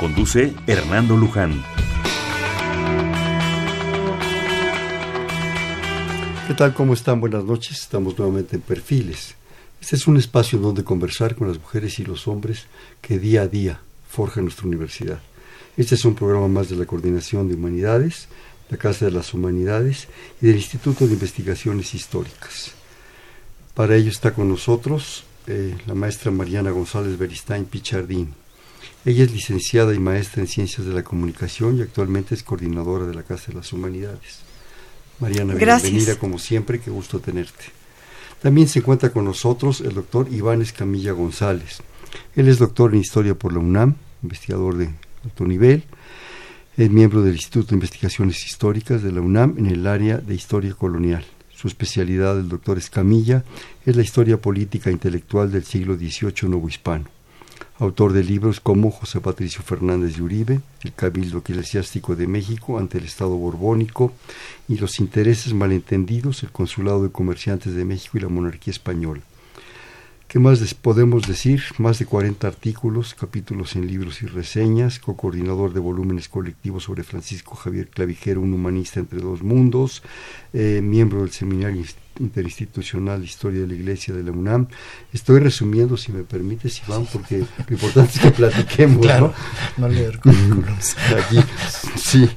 Conduce Hernando Luján. ¿Qué tal? ¿Cómo están? Buenas noches. Estamos nuevamente en Perfiles. Este es un espacio donde conversar con las mujeres y los hombres que día a día forjan nuestra universidad. Este es un programa más de la Coordinación de Humanidades, la Casa de las Humanidades y del Instituto de Investigaciones Históricas. Para ello está con nosotros eh, la maestra Mariana González Beristain Pichardín. Ella es licenciada y maestra en Ciencias de la Comunicación y actualmente es coordinadora de la Casa de las Humanidades. Mariana, bienvenida como siempre, qué gusto tenerte. También se encuentra con nosotros el doctor Iván Escamilla González. Él es doctor en Historia por la UNAM, investigador de alto nivel, es miembro del Instituto de Investigaciones Históricas de la UNAM en el área de Historia Colonial. Su especialidad, el doctor Escamilla, es la historia política e intelectual del siglo XVIII novohispano autor de libros como José Patricio Fernández de Uribe, El Cabildo Eclesiástico de México ante el Estado Borbónico y los intereses malentendidos, el Consulado de Comerciantes de México y la Monarquía Española. ¿Qué más podemos decir? Más de 40 artículos, capítulos en libros y reseñas, co-coordinador de volúmenes colectivos sobre Francisco Javier Clavijero, un humanista entre dos mundos, eh, miembro del Seminario Interinstitucional de Historia de la Iglesia de la UNAM. Estoy resumiendo, si me permites, Iván, porque lo importante es que platiquemos, ¿no? No leer currículums. Aquí, sí,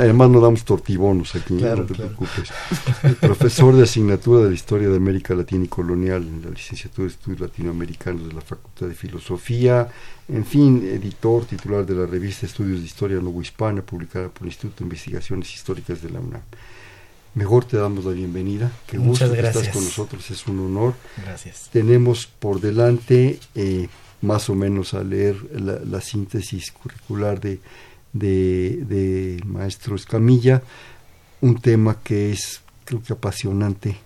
además no damos tortibonos aquí, no te preocupes. Profesor de asignatura de la Historia de América Latina y Colonial en la licenciatura de Estudios Latinoamericanos de la Facultad de Filosofía, en fin, editor titular de la revista Estudios de Historia Hispana, publicada por el Instituto de Investigaciones Históricas de la UNAM. Mejor te damos la bienvenida. Qué Muchas gusto gracias. que estás con nosotros, es un honor. Gracias. Tenemos por delante, eh, más o menos a leer la, síntesis curricular de, de, de, Maestro Escamilla, un tema que es, creo que apasionante,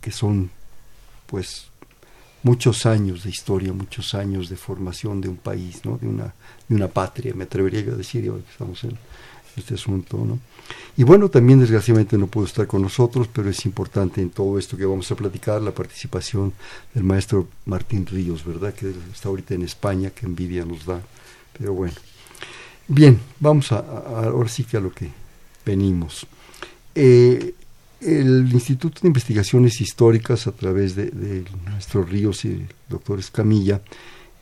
que son, pues, muchos años de historia, muchos años de formación de un país, ¿no? de, una, de una patria, me atrevería a decir, ahora que estamos en este asunto. ¿no? Y bueno, también desgraciadamente no pudo estar con nosotros, pero es importante en todo esto que vamos a platicar la participación del maestro Martín Ríos, ¿verdad? Que está ahorita en España, que envidia nos da. Pero bueno. Bien, vamos a, ahora sí que a lo que venimos. Eh, el Instituto de Investigaciones Históricas, a través de, de Ríos y el doctor Escamilla,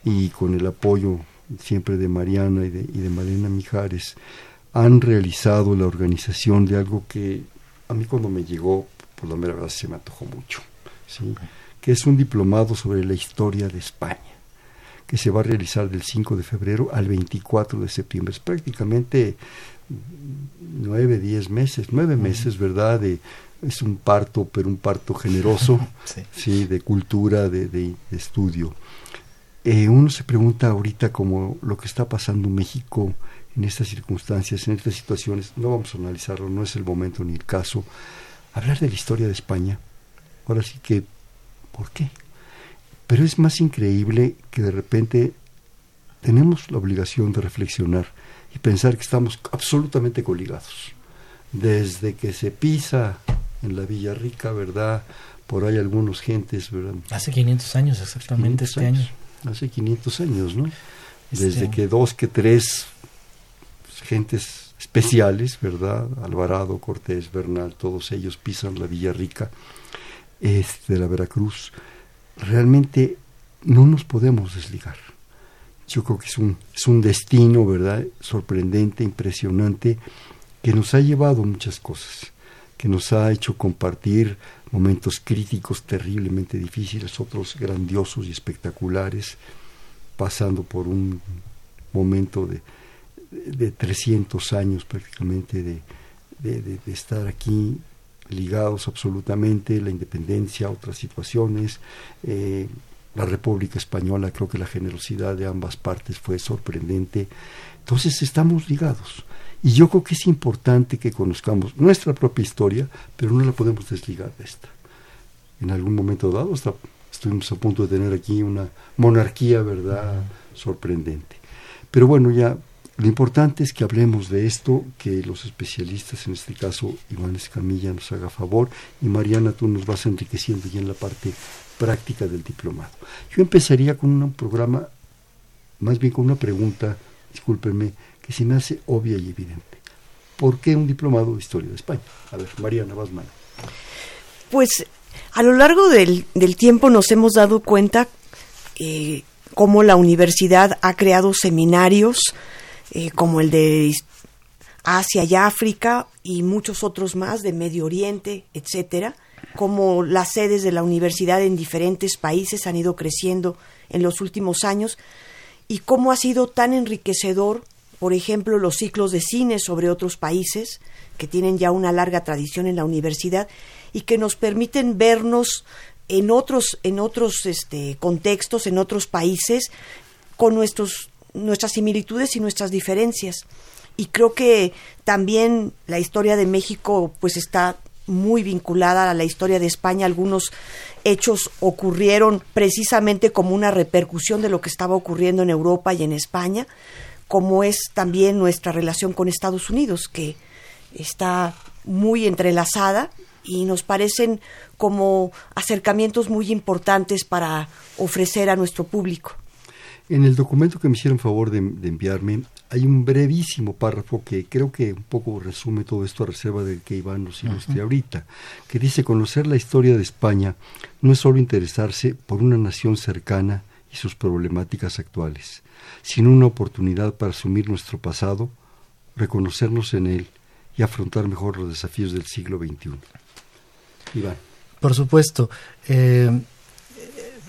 y con el apoyo siempre de Mariana y de, y de Mijares, han realizado la organización de algo que a mí cuando me llegó, por la mera verdad, se me antojó mucho, ¿sí? que es un diplomado sobre la historia de España, que se va a realizar del 5 de febrero al 24 de septiembre. Es prácticamente nueve, diez meses, nueve meses, ¿verdad? De, es un parto, pero un parto generoso, sí. de cultura, de, de, estudio. Eh, uno se pregunta ahorita como lo que está pasando en México en estas circunstancias, en estas situaciones, no vamos a analizarlo, no es el momento ni el caso, hablar de la historia de España. Ahora sí que, ¿por qué? Pero es más increíble que de repente tenemos la obligación de reflexionar y pensar que estamos absolutamente coligados. Desde que se pisa en la Villa Rica, ¿verdad? Por ahí algunos gentes, ¿verdad? Hace 500 años exactamente este año. Hace 500 años, ¿no? Este Desde que dos, que tres gentes especiales, ¿verdad? Alvarado, Cortés, Bernal, todos ellos pisan la Villa Rica este, de la Veracruz. Realmente no nos podemos desligar. Yo creo que es un, es un destino, ¿verdad? Sorprendente, impresionante, que nos ha llevado muchas cosas, que nos ha hecho compartir momentos críticos terriblemente difíciles, otros grandiosos y espectaculares, pasando por un momento de, de 300 años prácticamente de, estar aquí ligados absolutamente, la independencia, otras situaciones, eh, la República Española, creo que la generosidad de ambas partes fue sorprendente. Entonces estamos ligados. Y yo creo que es importante que conozcamos nuestra propia historia, pero no la podemos desligar de esta. En algún momento dado hasta estuvimos a punto de tener aquí una monarquía, ¿verdad?, sorprendente. Pero bueno, ya lo importante es que hablemos de esto, que los especialistas, en este caso Iván Escamilla, nos haga favor y Mariana, tú nos vas enriqueciendo ya en la parte práctica del diplomado. Yo empezaría con un programa, más bien con una pregunta, discúlpenme, que se me hace obvia y evidente. ¿Por qué un diplomado de historia de España? A ver, Mariana, vas mal. Pues a lo largo del, tiempo nos hemos dado cuenta eh, cómo la universidad ha creado seminarios eh, como el de Asia y África y muchos otros más de Medio Oriente, etcétera, como las sedes de la universidad en diferentes países han ido creciendo en los últimos años y cómo ha sido tan enriquecedor, por ejemplo, los ciclos de cine sobre otros países que tienen ya una larga tradición en la universidad y que nos permiten vernos en otros en otros este, contextos, en otros países con nuestros nuestras similitudes y nuestras diferencias. Y creo que también la historia de México pues está muy vinculada a la historia de España. Algunos hechos ocurrieron precisamente como una repercusión de lo que estaba ocurriendo en Europa y en España, como es también nuestra relación con Estados Unidos, que está muy entrelazada y nos parecen como acercamientos muy importantes para ofrecer a nuestro público. En el documento que me hicieron favor de, enviarme hay un brevísimo párrafo que creo que un poco resume todo esto a reserva de que Iván nos ilustre ahorita, que dice conocer la historia de España no es solo interesarse por una nación cercana y sus problemáticas actuales, sino una oportunidad para asumir nuestro pasado, reconocernos en él y afrontar mejor los desafíos del siglo XXI. Iván. Por supuesto. Eh,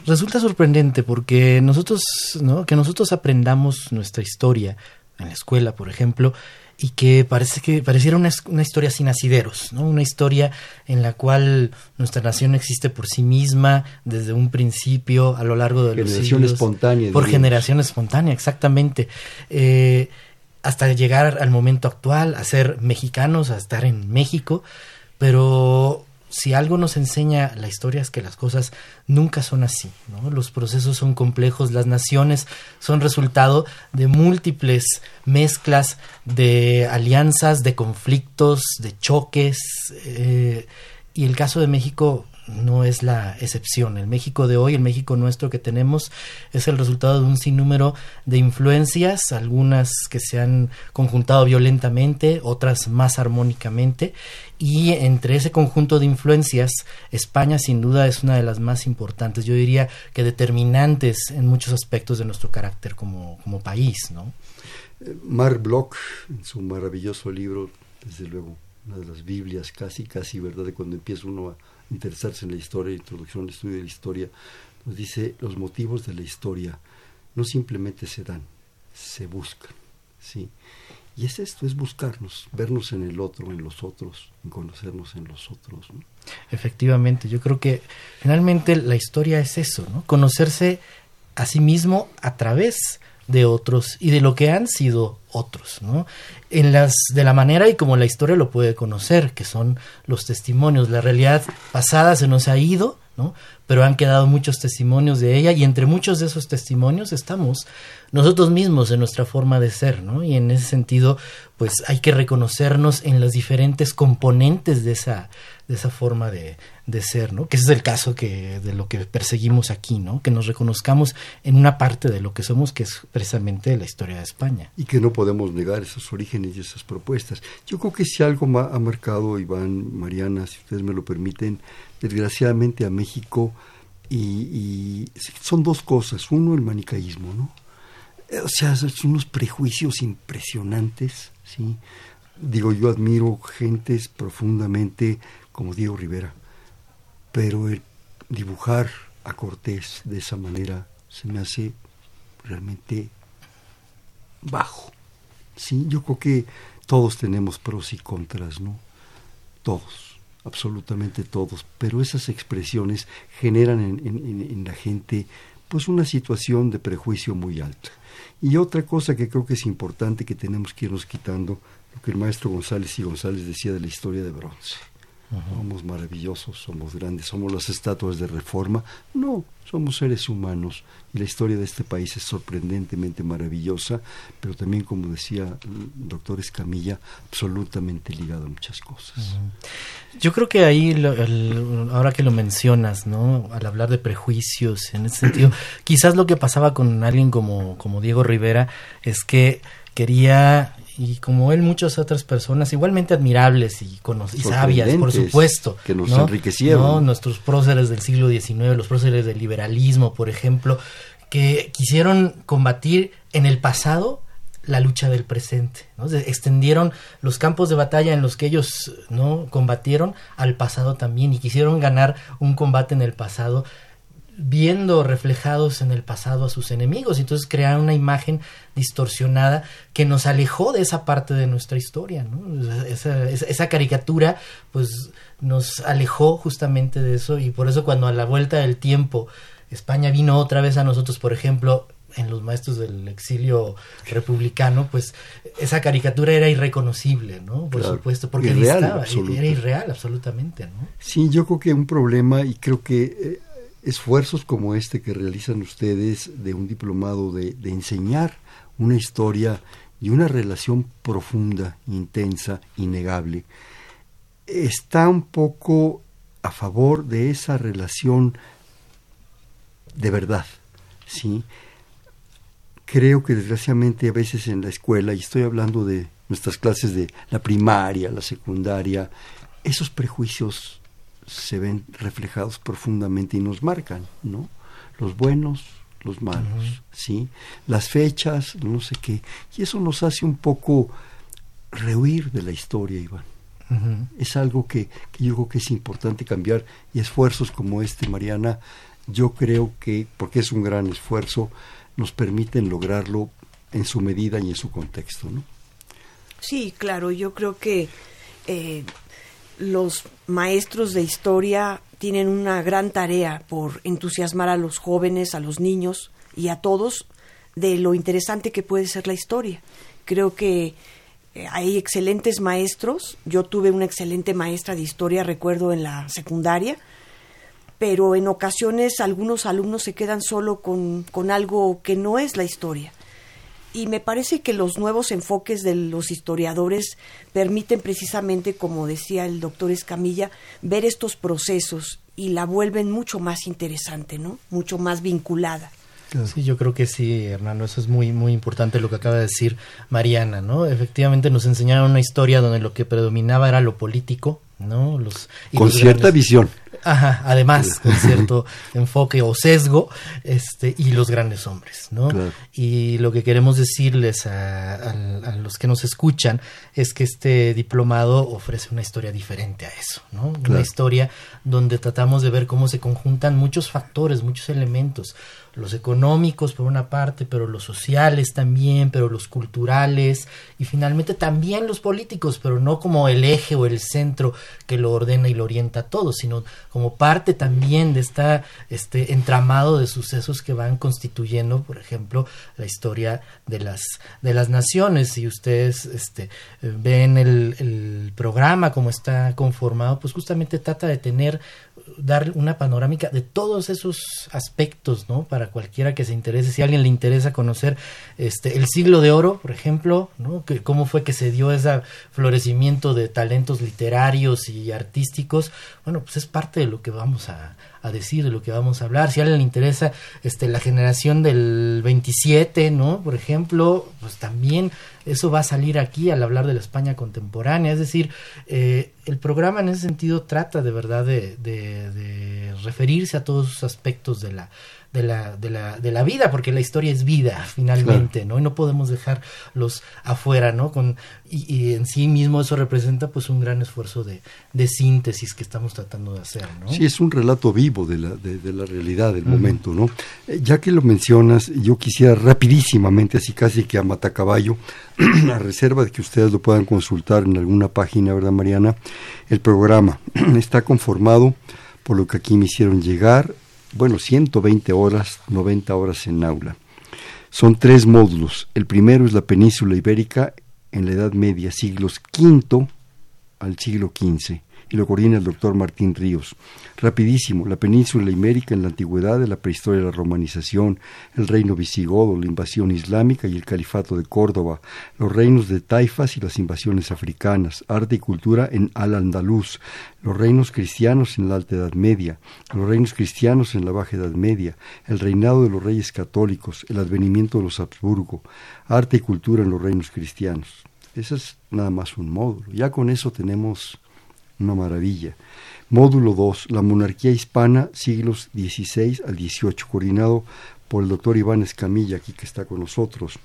resulta sorprendente porque nosotros, ¿no? que nosotros aprendamos nuestra historia en la escuela, por ejemplo, y que parece que pareciera una, una, historia sin asideros, ¿no? Una historia en la cual nuestra nación existe por sí misma desde un principio a lo largo de los siglos. Generación espontánea. Por generación espontánea, exactamente. Eh, hasta llegar al momento actual, a ser mexicanos, a estar en México, pero si algo nos enseña la historia es que las cosas nunca son así. Los procesos son complejos, las naciones son resultado de múltiples mezclas de alianzas, de conflictos, de choques, eh, y el caso de México no es la excepción. El México de hoy, el México nuestro que tenemos, es el resultado de un sinnúmero de influencias, algunas que se han conjuntado violentamente, otras más armónicamente, y entre ese conjunto de influencias, España sin duda es una de las más importantes, yo diría que determinantes en muchos aspectos de nuestro carácter como, como país, ¿no? Mark Bloch, en su maravilloso libro, desde luego, una de las Biblias casi, casi, ¿verdad? De cuando empieza uno a interesarse en la historia, introducción al estudio de la historia, nos dice los motivos de la historia no simplemente se dan, se buscan, ¿sí? Y es esto, es buscarnos, vernos en el otro, en los otros, en conocernos en los otros. Efectivamente, yo creo que finalmente la historia es eso, ¿no? Conocerse a sí mismo a través otros y de lo que han sido otros, ¿no? En las de la manera y como la historia lo puede conocer, que son los testimonios, la realidad pasada se nos ha ido, ¿no? Pero han quedado muchos testimonios de ella y entre muchos de esos testimonios estamos nosotros mismos en nuestra forma de ser, ¿no? Y en ese sentido, pues hay que reconocernos en las diferentes componentes de esa de esa forma de, de ser, ¿no? Que ese es el caso que de lo que perseguimos aquí, ¿no? Que nos reconozcamos en una parte de lo que somos, que es precisamente la historia de España. Y que no podemos negar esos orígenes y esas propuestas. Yo creo que si algo ha marcado, Iván, Mariana, si ustedes me lo permiten, desgraciadamente a México, y, son dos cosas. Uno, el manicaísmo, ¿no? O sea, son unos prejuicios impresionantes, ¿sí? Digo, yo admiro gentes profundamente como Diego Rivera, pero el dibujar a Cortés de esa manera se me hace realmente bajo. Sí, yo creo que todos tenemos pros y contras, ¿no? Todos, absolutamente todos, pero esas expresiones generan en, la gente pues una situación de prejuicio muy alta. Y otra cosa que creo que es importante que tenemos que irnos quitando, lo que el maestro González y González decía de la historia de bronce. Somos maravillosos, somos grandes, somos las estatuas de reforma. No, somos seres humanos y la historia de este país es sorprendentemente maravillosa, pero también, como decía el doctor Escamilla, absolutamente ligada a muchas cosas. Yo creo que ahí, ahora que lo mencionas, ¿no? Al hablar de prejuicios, en ese sentido, quizás lo que pasaba con alguien como, como Diego Rivera es que quería y como él muchas otras personas igualmente admirables y, y sabias, por supuesto. Que nos enriquecieron. Nuestros próceres del siglo XIX, los próceres del liberalismo, por ejemplo, que quisieron combatir en el pasado la lucha del presente. ¿no? extendieron los campos de batalla en los que ellos no combatieron al pasado también y quisieron ganar un combate en el pasado viendo reflejados en el pasado a sus enemigos. Entonces crearon una imagen distorsionada que nos alejó de esa parte de nuestra historia. Esa, caricatura pues nos alejó justamente de eso y por eso cuando a la vuelta del tiempo España vino otra vez a nosotros, por ejemplo, en los maestros del exilio republicano, pues esa caricatura era irreconocible, ¿no? Por supuesto, porque era irreal absolutamente, ¿no? Sí, yo creo que un problema y creo que eh, esfuerzos como este que realizan ustedes de un diplomado de, enseñar una historia y una relación profunda, intensa, innegable, está un poco a favor de esa relación de verdad, ¿sí? Creo que desgraciadamente a veces en la escuela, y estoy hablando de nuestras clases de la primaria, la secundaria, esos prejuicios se ven reflejados profundamente y nos marcan, ¿no? Los buenos, los malos, ¿sí? Las fechas, no sé qué. Y eso nos hace un poco rehuir de la historia, Iván. Es algo que, que, yo creo que es importante cambiar y esfuerzos como este, Mariana, yo creo que, porque es un gran esfuerzo, nos permiten lograrlo en su medida y en su contexto, ¿no? Sí, claro, yo creo que eh, los maestros de historia tienen una gran tarea por entusiasmar a los jóvenes, a los niños y a todos de lo interesante que puede ser la historia. Creo que eh, hay excelentes maestros. Yo tuve una excelente maestra de historia, recuerdo, en la secundaria, pero en ocasiones algunos alumnos se quedan solo con, con algo que no es la historia y me parece que los nuevos enfoques de los historiadores permiten precisamente, como decía el doctor Escamilla, ver estos procesos y la vuelven mucho más interesante, ¿no? Mucho más vinculada. Sí, yo creo que sí, Hernando, eso es muy muy importante lo que acaba de decir Mariana, ¿no? Efectivamente nos enseñaron una historia donde lo que predominaba era lo político, ¿no? Los, Con cierta visión. Ajá, además, con cierto enfoque o sesgo, este, y los grandes hombres, ¿no? Y lo que queremos decirles a, los que nos escuchan es que este diplomado ofrece una historia diferente a eso, ¿no? Una historia donde tratamos de ver cómo se conjuntan muchos factores, muchos elementos, los económicos por una parte, pero los sociales también, pero los culturales y finalmente también los políticos, pero no como el eje o el centro que lo ordena y lo orienta todo, sino como parte también de esta, este entramado de sucesos que van constituyendo, por ejemplo, la historia de las, de las naciones. Si ustedes este, ven el, el programa como está conformado, pues justamente trata de tener dar una panorámica de todos esos aspectos, ¿no? Para cualquiera que se interese, si a alguien le interesa conocer este el siglo de oro, por ejemplo, ¿no? Que, cómo fue que se dio ese florecimiento de talentos literarios y artísticos, bueno, pues es parte de lo que vamos a, a decir, de lo que vamos a hablar. Si a alguien le interesa este, la generación del 27, ¿no? Por ejemplo, pues también eso va a salir aquí al hablar de la España contemporánea. Es decir, eh, el programa en ese sentido trata de verdad de, referirse a todos esos aspectos de la de la, de la, de la vida, porque la historia es vida finalmente, ¿no? Y no podemos dejarlos afuera, ¿no? Con, y, en sí mismo eso representa pues un gran esfuerzo de, de, síntesis que estamos tratando de hacer, ¿no? Sí, es un relato vivo de la, de, la realidad del momento, ¿no? Eh, ya que lo mencionas, yo quisiera rapidísimamente, así casi que a matacaballo, a reserva de que ustedes lo puedan consultar en alguna página, ¿verdad, Mariana? El programa está conformado por lo que aquí me hicieron llegar, bueno, 120 horas, 90 horas en aula. Son tres módulos. El primero es la península ibérica en la Edad Media, siglos V al siglo XV y lo coordina el doctor Martín Ríos. Rapidísimo, la península ibérica en la antigüedad, de la prehistoria la romanización, el reino visigodo, la invasión islámica y el califato de Córdoba, los reinos de Taifas y las invasiones africanas, arte y cultura en Al-Andalus, los reinos cristianos en la Alta Edad Media, los reinos cristianos en la Baja Edad Media, el reinado de los reyes católicos, el advenimiento de los Habsburgo, arte y cultura en los reinos cristianos. Ese es nada más un módulo. Ya con eso tenemos una maravilla. Módulo 2, la monarquía hispana, siglos XVI al XVIII, coordinado por el doctor Iván Escamilla, aquí que está con nosotros.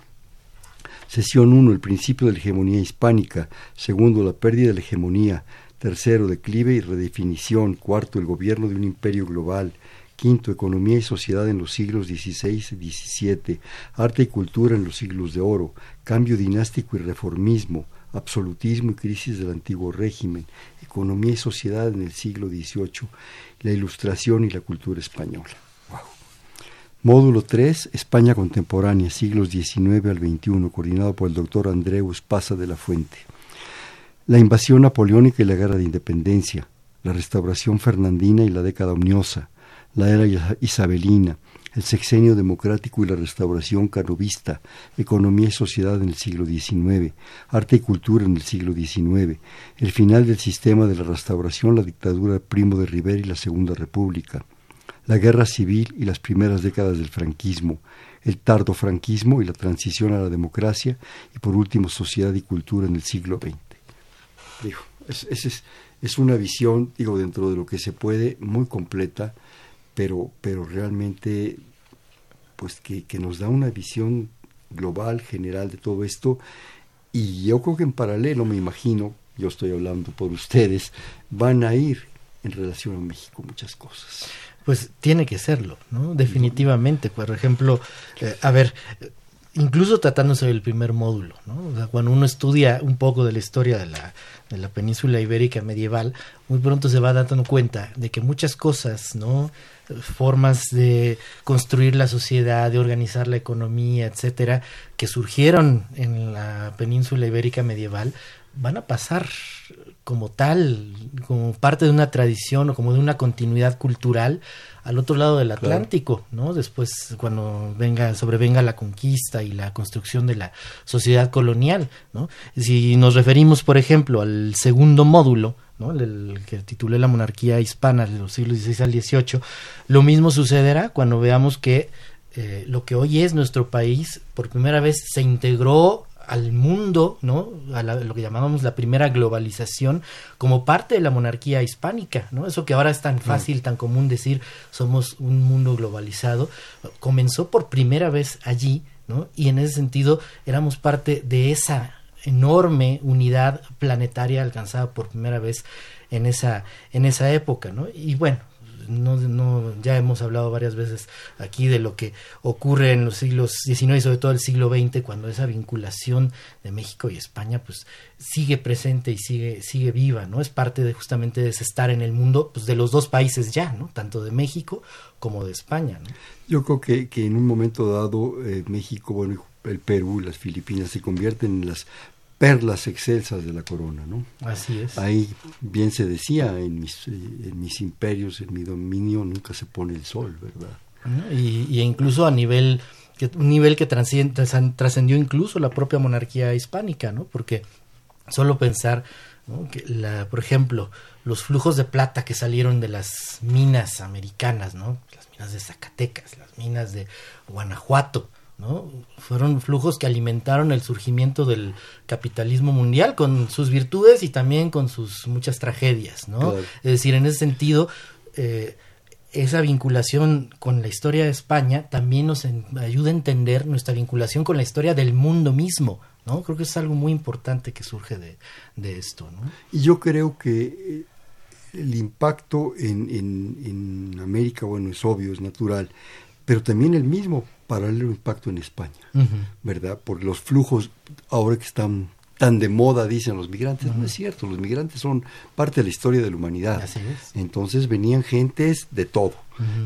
Sesión 1, el principio de la hegemonía hispánica. Segundo, la pérdida de la hegemonía. Tercero, declive y redefinición. Cuarto, el gobierno de un imperio global. Quinto, economía y sociedad en los siglos XVI y XVII. Arte y cultura en los siglos de oro. Cambio dinástico y reformismo absolutismo y crisis del antiguo régimen, economía y sociedad en el siglo XVIII, la ilustración y la cultura española. Módulo 3, España contemporánea, siglos XIX al XXI, coordinado por el doctor Andreu Espasa de la Fuente. La invasión napoleónica y la guerra de independencia, la restauración fernandina y la década omniosa, la era isabelina, el sexenio democrático y la restauración canovista, economía y sociedad en el siglo XIX, arte y cultura en el siglo XIX, el final del sistema de la restauración, la dictadura Primo de Rivera y la Segunda República, la guerra civil y las primeras décadas del franquismo, el tardo franquismo y la transición a la democracia, y por último sociedad y cultura en el siglo XX. Digo, es, es, es una visión, digo, dentro de lo que se puede, muy completa, pero, pero realmente pues que, que nos da una visión global, general de todo esto. Y yo creo que en paralelo, me imagino, yo estoy hablando por ustedes, van a ir en relación a México muchas cosas. Pues tiene que serlo, ¿no? Definitivamente. Por ejemplo, eh, a ver, incluso tratándose del primer módulo, ¿no? Cuando uno estudia un poco de la historia de la, de la península ibérica medieval, muy pronto se va dando cuenta de que muchas cosas, ¿no? Formas de construir la sociedad, de organizar la economía, etcétera, que surgieron en la península ibérica medieval, van a pasar como tal, como parte de una tradición o como de una continuidad cultural al otro lado del Atlántico, ¿no? Después, cuando venga, sobrevenga la conquista y la construcción de la sociedad colonial, ¿no? Si nos referimos, por ejemplo, al segundo módulo, ¿no? El, que titulé La monarquía hispana de los siglos XVI al XVIII, lo mismo sucederá cuando veamos que eh, lo que hoy es nuestro país por primera vez se integró al mundo, ¿no? A lo que llamábamos la primera globalización como parte de la monarquía hispánica, ¿no? Eso que ahora es tan fácil, tan común decir somos un mundo globalizado, comenzó por primera vez allí, ¿no? Y en ese sentido éramos parte de esa enorme unidad planetaria alcanzada por primera vez en esa, en esa época, ¿no? Y bueno, no, no, ya hemos hablado varias veces aquí de lo que ocurre en los siglos XIX y sobre todo el siglo XX, cuando esa vinculación de México y España pues sigue presente y sigue, sigue viva, ¿no? Es parte de justamente de ese estar en el mundo pues, de los dos países ya, ¿no? Tanto de México como de España. Yo creo que, que en un momento dado eh, México, bueno, el Perú, las Filipinas se convierten en las perlas excelsas de la corona, ¿no? Así es. Ahí bien se decía, en mis, en mis imperios, en mi dominio, nunca se pone el sol, ¿verdad? Y, y incluso a nivel, que, un nivel que trascendió incluso la propia monarquía hispánica, ¿no? Porque solo pensar, ¿no? que la, por ejemplo, los flujos de plata que salieron de las minas americanas, ¿no? Las minas de Zacatecas, las minas de Guanajuato, ¿no? Fueron flujos que alimentaron el surgimiento del capitalismo mundial con sus virtudes y también con sus muchas tragedias, ¿no? Es decir, en ese sentido, eh, esa vinculación con la historia de España también nos ayuda a entender nuestra vinculación con la historia del mundo mismo, ¿no? Creo que es algo muy importante que surge de, de esto, ¿no? Y yo creo que eh, el impacto en, en, en América, bueno, es obvio, es natural, pero también el mismo paralelo impacto en España, ¿verdad? Por los flujos ahora que están tan de moda, dicen los migrantes. No es cierto, los migrantes son parte de la historia de la humanidad. Así es. Entonces venían gentes de todo,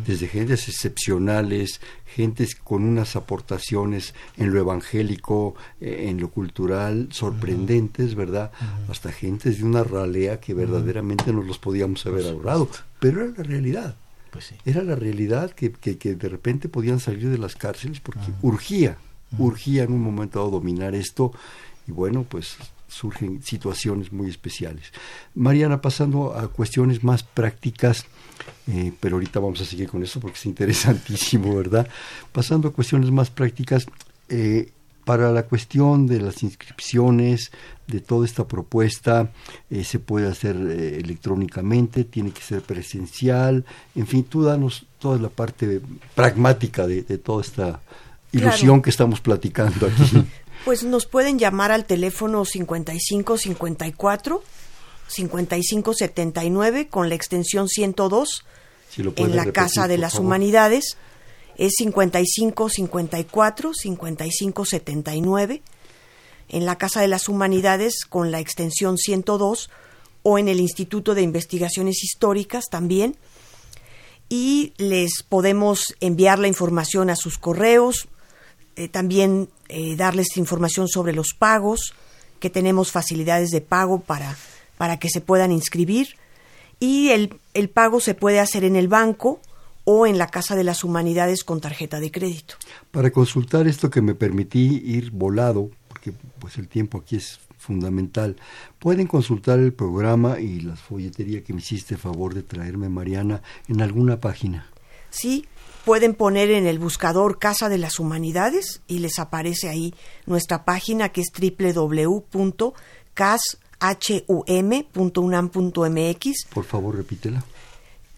desde gentes excepcionales, gentes con unas aportaciones en lo evangélico, eh, en lo cultural, sorprendentes, ¿verdad? Hasta gentes de una ralea que verdaderamente no los podíamos haber ahorrado. Pero era la realidad. Pues sí. Era la realidad que, que, que de repente podían salir de las cárceles porque urgía, urgía en un momento dado dominar esto y bueno, pues surgen situaciones muy especiales. Mariana, pasando a cuestiones más prácticas, eh, pero ahorita vamos a seguir con eso porque es interesantísimo, ¿verdad? Pasando a cuestiones más prácticas, eh, para la cuestión de las inscripciones, de toda esta propuesta, eh, se puede hacer eh, electrónicamente, tiene que ser presencial, en fin, tú danos toda la parte pragmática de, de toda esta ilusión Claro. que estamos platicando aquí. Pues nos pueden llamar al teléfono 5554 5579 con la extensión 102 Si en la repetir, Casa de las favor. Humanidades. Es 5554 5579 en la Casa de las Humanidades con la extensión 102 o en el Instituto de Investigaciones Históricas también. Y les podemos enviar la información a sus correos, eh, también eh, darles información sobre los pagos, que tenemos facilidades de pago para, para que se puedan inscribir. Y el, el pago se puede hacer en el banco o en la Casa de las Humanidades con tarjeta de crédito. Para consultar esto que me permití ir volado, porque pues el tiempo aquí es fundamental, pueden consultar el programa y la folletería que me hiciste favor de traerme, Mariana, en alguna página. Sí, pueden poner en el buscador Casa de las Humanidades y les aparece ahí nuestra página que es www.cashum.unam.mx. Por favor, repítela.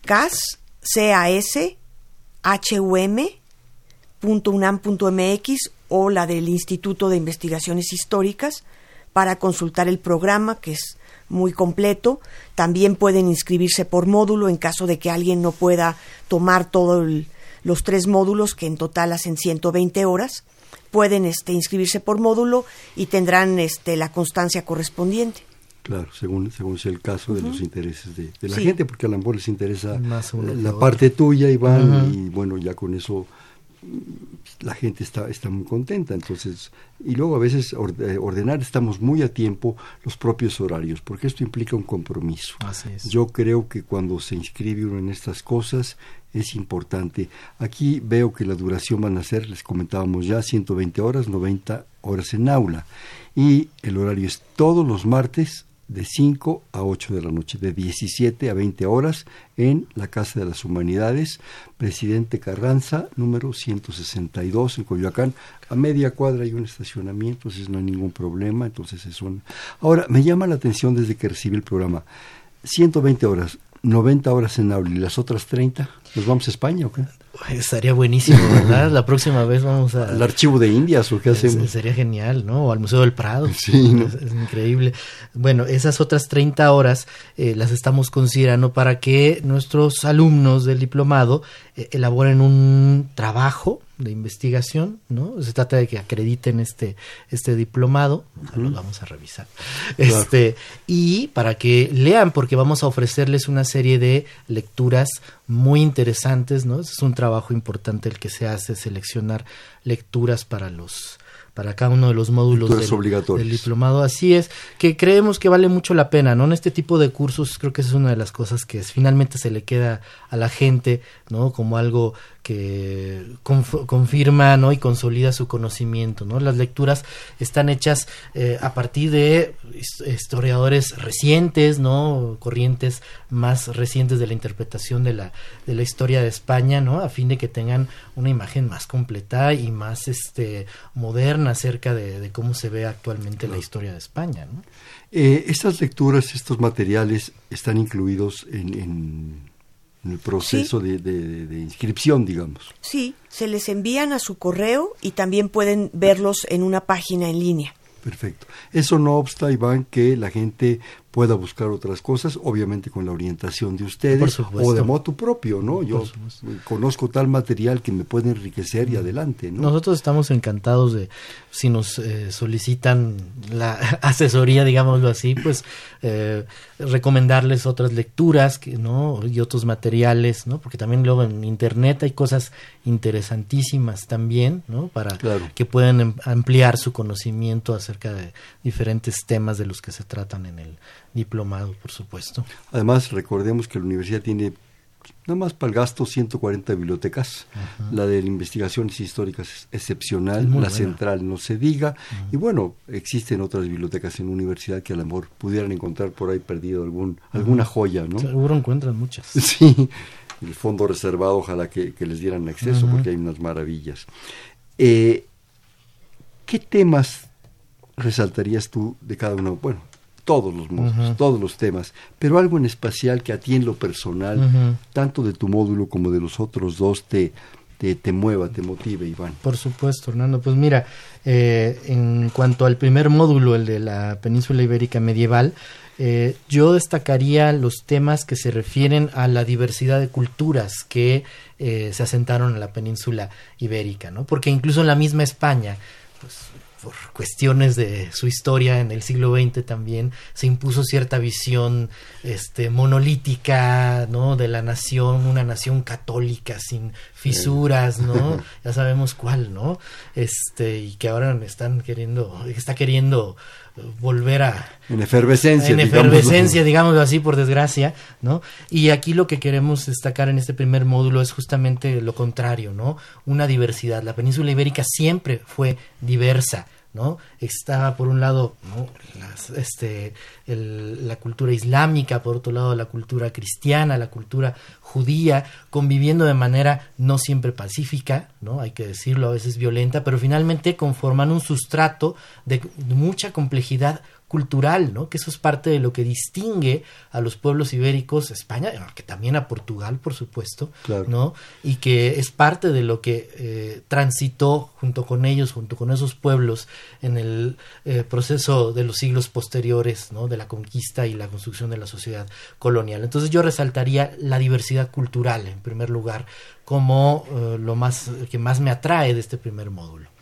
CAS, C-A-S, H-U-M, punto unam punto MX o la del Instituto de Investigaciones Históricas para consultar el programa que es muy completo. También pueden inscribirse por módulo en caso de que alguien no pueda tomar todos los tres módulos que en total hacen 120 horas. Pueden este, inscribirse por módulo y tendrán este, la constancia correspondiente. Claro, según, según sea el caso de los intereses de, de la Sí. gente, porque a lo mejor les interesa Más la parte tuya, Iván, Ujú. y bueno, ya con eso mm, la gente está, está muy contenta. Entonces, y luego a veces eh, ordenar, estamos muy a tiempo los propios horarios, porque esto implica un compromiso. Así es. Yo creo que cuando se inscribe uno en estas cosas es importante. Aquí veo que la duración van a ser, les comentábamos ya, 120 horas, 90 horas en aula. Y el horario es todos los martes de 5 a 8 de la noche, de 17 a 20 horas en la Casa de las Humanidades, Presidente Carranza, número 162 en Coyoacán. A media cuadra hay un estacionamiento, entonces no hay ningún problema, entonces es un... Ahora, me llama la atención desde que recibí el programa, 120 horas, 90 horas en aula y las otras 30, ¿nos vamos a España o qué? Uy, Estaría buenísimo, ¿verdad? La próxima vez vamos a... ¿Al archivo de Indias o qué hacemos? Sería genial, ¿no? O al Museo del Prado. Sí, ¿no? es, es increíble. Bueno, esas otras 30 horas eh, las estamos considerando para que nuestros alumnos del diplomado eh, elaboren un trabajo de investigación, ¿no? Se trata de que acrediten este, este diplomado, o sea, lo vamos a revisar. Este, y para que lean, porque vamos a ofrecerles una serie de lecturas muy interesantes, ¿no? Es un trabajo importante el que se hace, seleccionar lecturas para los para cada uno de los módulos del, diplomado. Así es, que creemos que vale mucho la pena, ¿no? En este tipo de cursos creo que esa es una de las cosas que es- finalmente se le queda a la gente, ¿no? Como algo que conf- confirma, ¿no? Y consolida su conocimiento, ¿no? Las lecturas están hechas eh, a partir de his- historiadores recientes, ¿no? Corrientes más recientes de la interpretación de la, de la historia de España, ¿no? A fin de que tengan una imagen más completa y más este moderna acerca de, de cómo se ve actualmente la historia de España, ¿no? Eh, estas lecturas, estos materiales están incluidos en, en- en el proceso de, de- de inscripción, digamos. Sí, se les envían a su correo y también pueden verlos en una página en línea. Perfecto. Eso no obsta, Iván, que la gente pueda buscar otras cosas, obviamente con la orientación de ustedes o de modo propio, ¿no? Yo conozco tal material que me puede enriquecer y adelante, ¿no? Nosotros estamos encantados de, si nos eh, solicitan la asesoría, digámoslo así, pues eh, recomendarles otras lecturas, ¿no? Y otros materiales, ¿no? Porque también luego en Internet hay cosas interesantísimas también, ¿no? Para que puedan em, ampliar su conocimiento acerca de diferentes temas de los que se tratan en el diplomado, por supuesto. Además, recordemos que la universidad tiene nada más para el gasto 140 bibliotecas. La de investigaciones históricas es excepcional, la central no se diga. Y bueno, existen otras bibliotecas en la universidad que a lo mejor pudieran encontrar por ahí perdido algún, alguna joya, ¿no? Seguro encuentran muchas. Sí, el fondo reservado, ojalá que, les dieran acceso porque hay unas maravillas. Eh, ¿Qué temas resaltarías tú de cada uno? Bueno, todos los módulos, todos los temas, pero algo en especial que a ti en lo personal, tanto de tu módulo como de los otros dos, te, te, mueva, te motive, Iván. Por supuesto, Hernando. Pues mira, eh, en cuanto al primer módulo, el de la península ibérica medieval, eh, yo destacaría los temas que se refieren a la diversidad de culturas que eh, se asentaron en la península ibérica, ¿no? Porque incluso en la misma España, pues por cuestiones de su historia en el siglo XX también se impuso cierta visión este monolítica no de la nación una nación católica sin fisuras no ya sabemos cuál no este y que ahora están queriendo está queriendo volver a en efervescencia en efervescencia digámoslo así por desgracia no y aquí lo que queremos destacar en este primer módulo es justamente lo contrario no una diversidad. La península ibérica siempre fue diversa ¿no? Está por un lado este, la cultura islámica, por otro lado la cultura cristiana, la cultura judía, conviviendo de manera no siempre pacífica, ¿no? Hay que decirlo, a veces violenta, pero finalmente conforman un sustrato de mucha complejidad cultural, ¿no? Que eso es parte de lo que distingue a los pueblos ibéricos, España, que también a Portugal, por supuesto, ¿no? Y que es parte de lo que eh, transitó junto con ellos, junto con esos pueblos, en el eh, proceso de los siglos posteriores, ¿no? De la conquista y la construcción de la sociedad colonial. Entonces yo resaltaría la diversidad cultural, en primer lugar, como eh, lo más que más me atrae de este primer módulo.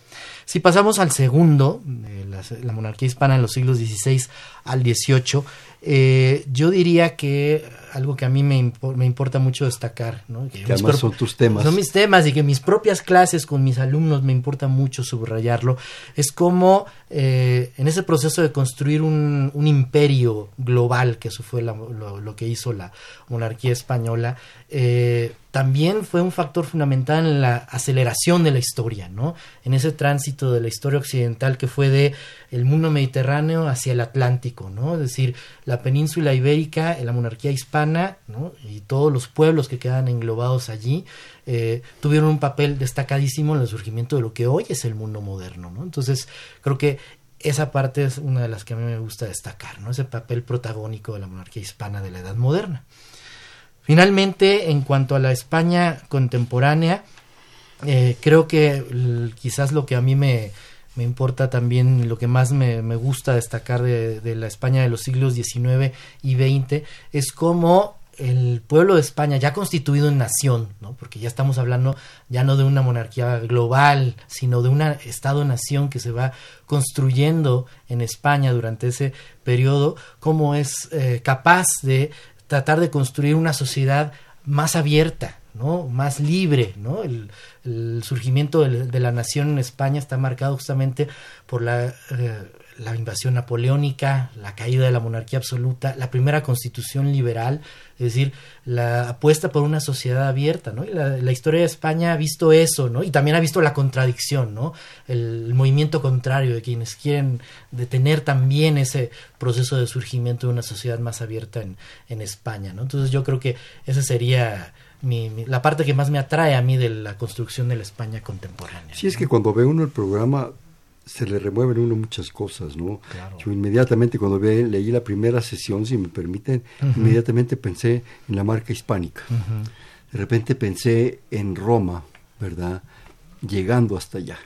Si pasamos al segundo, eh, la, monarquía hispana en los siglos XVI al XVIII, eh, yo diría que algo que a mí me, me importa mucho destacar, ¿no? que, además son tus temas. Son mis temas y que mis propias clases con mis alumnos me importa mucho subrayarlo, es como eh, en ese proceso de construir un, un imperio global, que eso fue lo, que hizo la monarquía española, eh, también fue un factor fundamental en la aceleración de la historia, ¿no? En ese tránsito de la historia occidental que fue de el mundo mediterráneo hacia el Atlántico, ¿no? Es decir, la península ibérica, la monarquía hispana. Y todos los pueblos que quedan englobados allí eh, tuvieron un papel destacadísimo en el surgimiento de lo que hoy es el mundo moderno, ¿no? Entonces, creo que esa parte es una de las que a mí me gusta destacar, ¿no? Ese papel protagónico de la monarquía hispana de la Edad Moderna. Finalmente, en cuanto a la España contemporánea, eh, creo que quizás lo que a mí me, me, importa también, lo que más me, me gusta destacar de, de, la España de los siglos XIX y XX, es cómo el pueblo de España ya constituido en nación, ¿no? porque ya estamos hablando ya no de una monarquía global, sino de un Estado-nación que se va construyendo en España durante ese periodo, cómo es eh, capaz de tratar de construir una sociedad más abierta, ¿no? más libre. ¿no? El, surgimiento de, la nación en España está marcado justamente por la, eh, la invasión napoleónica, la caída de la monarquía absoluta, la primera constitución liberal, es decir, la apuesta por una sociedad abierta, ¿no? Y la, historia de España ha visto eso, ¿no? Y también ha visto la contradicción, ¿no? El, movimiento contrario de quienes quieren detener también ese proceso de surgimiento de una sociedad más abierta en, en España, ¿no? Entonces yo creo que esa sería mi, la parte que más me atrae a mí de la construcción de la España contemporánea. Sí, es que cuando ve uno el programa se le remueven uno muchas cosas, ¿no? Yo inmediatamente cuando ve, leí la primera sesión, si me permiten, inmediatamente pensé en la marca hispánica. De repente pensé en Roma, ¿verdad? Llegando hasta allá,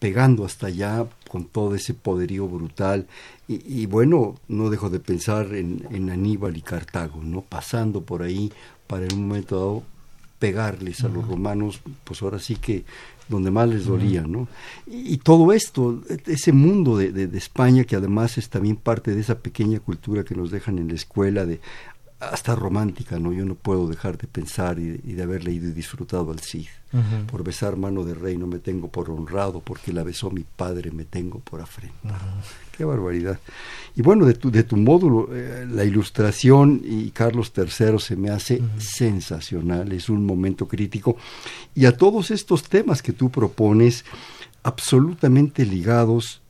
pegando hasta allá con todo ese poderío brutal. Y, bueno, no dejo de pensar en, en, Aníbal y Cartago, ¿no? Pasando por ahí para en un momento dado pegarles a los romanos, pues ahora sí que donde más les dolía, ¿no? Y, todo esto, ese mundo de, de, España, que además es también parte de esa pequeña cultura que nos dejan en la escuela, de hasta romántica, ¿no? Yo no puedo dejar de pensar y, de haber leído y disfrutado al Cid. Por besar mano de rey no me tengo por honrado, porque la besó mi padre me tengo por afrenta. Qué barbaridad. Y bueno, de tu, de tu módulo, eh, la ilustración y Carlos III se me hace sensacional, es un momento crítico. Y a todos estos temas que tú propones, absolutamente ligados,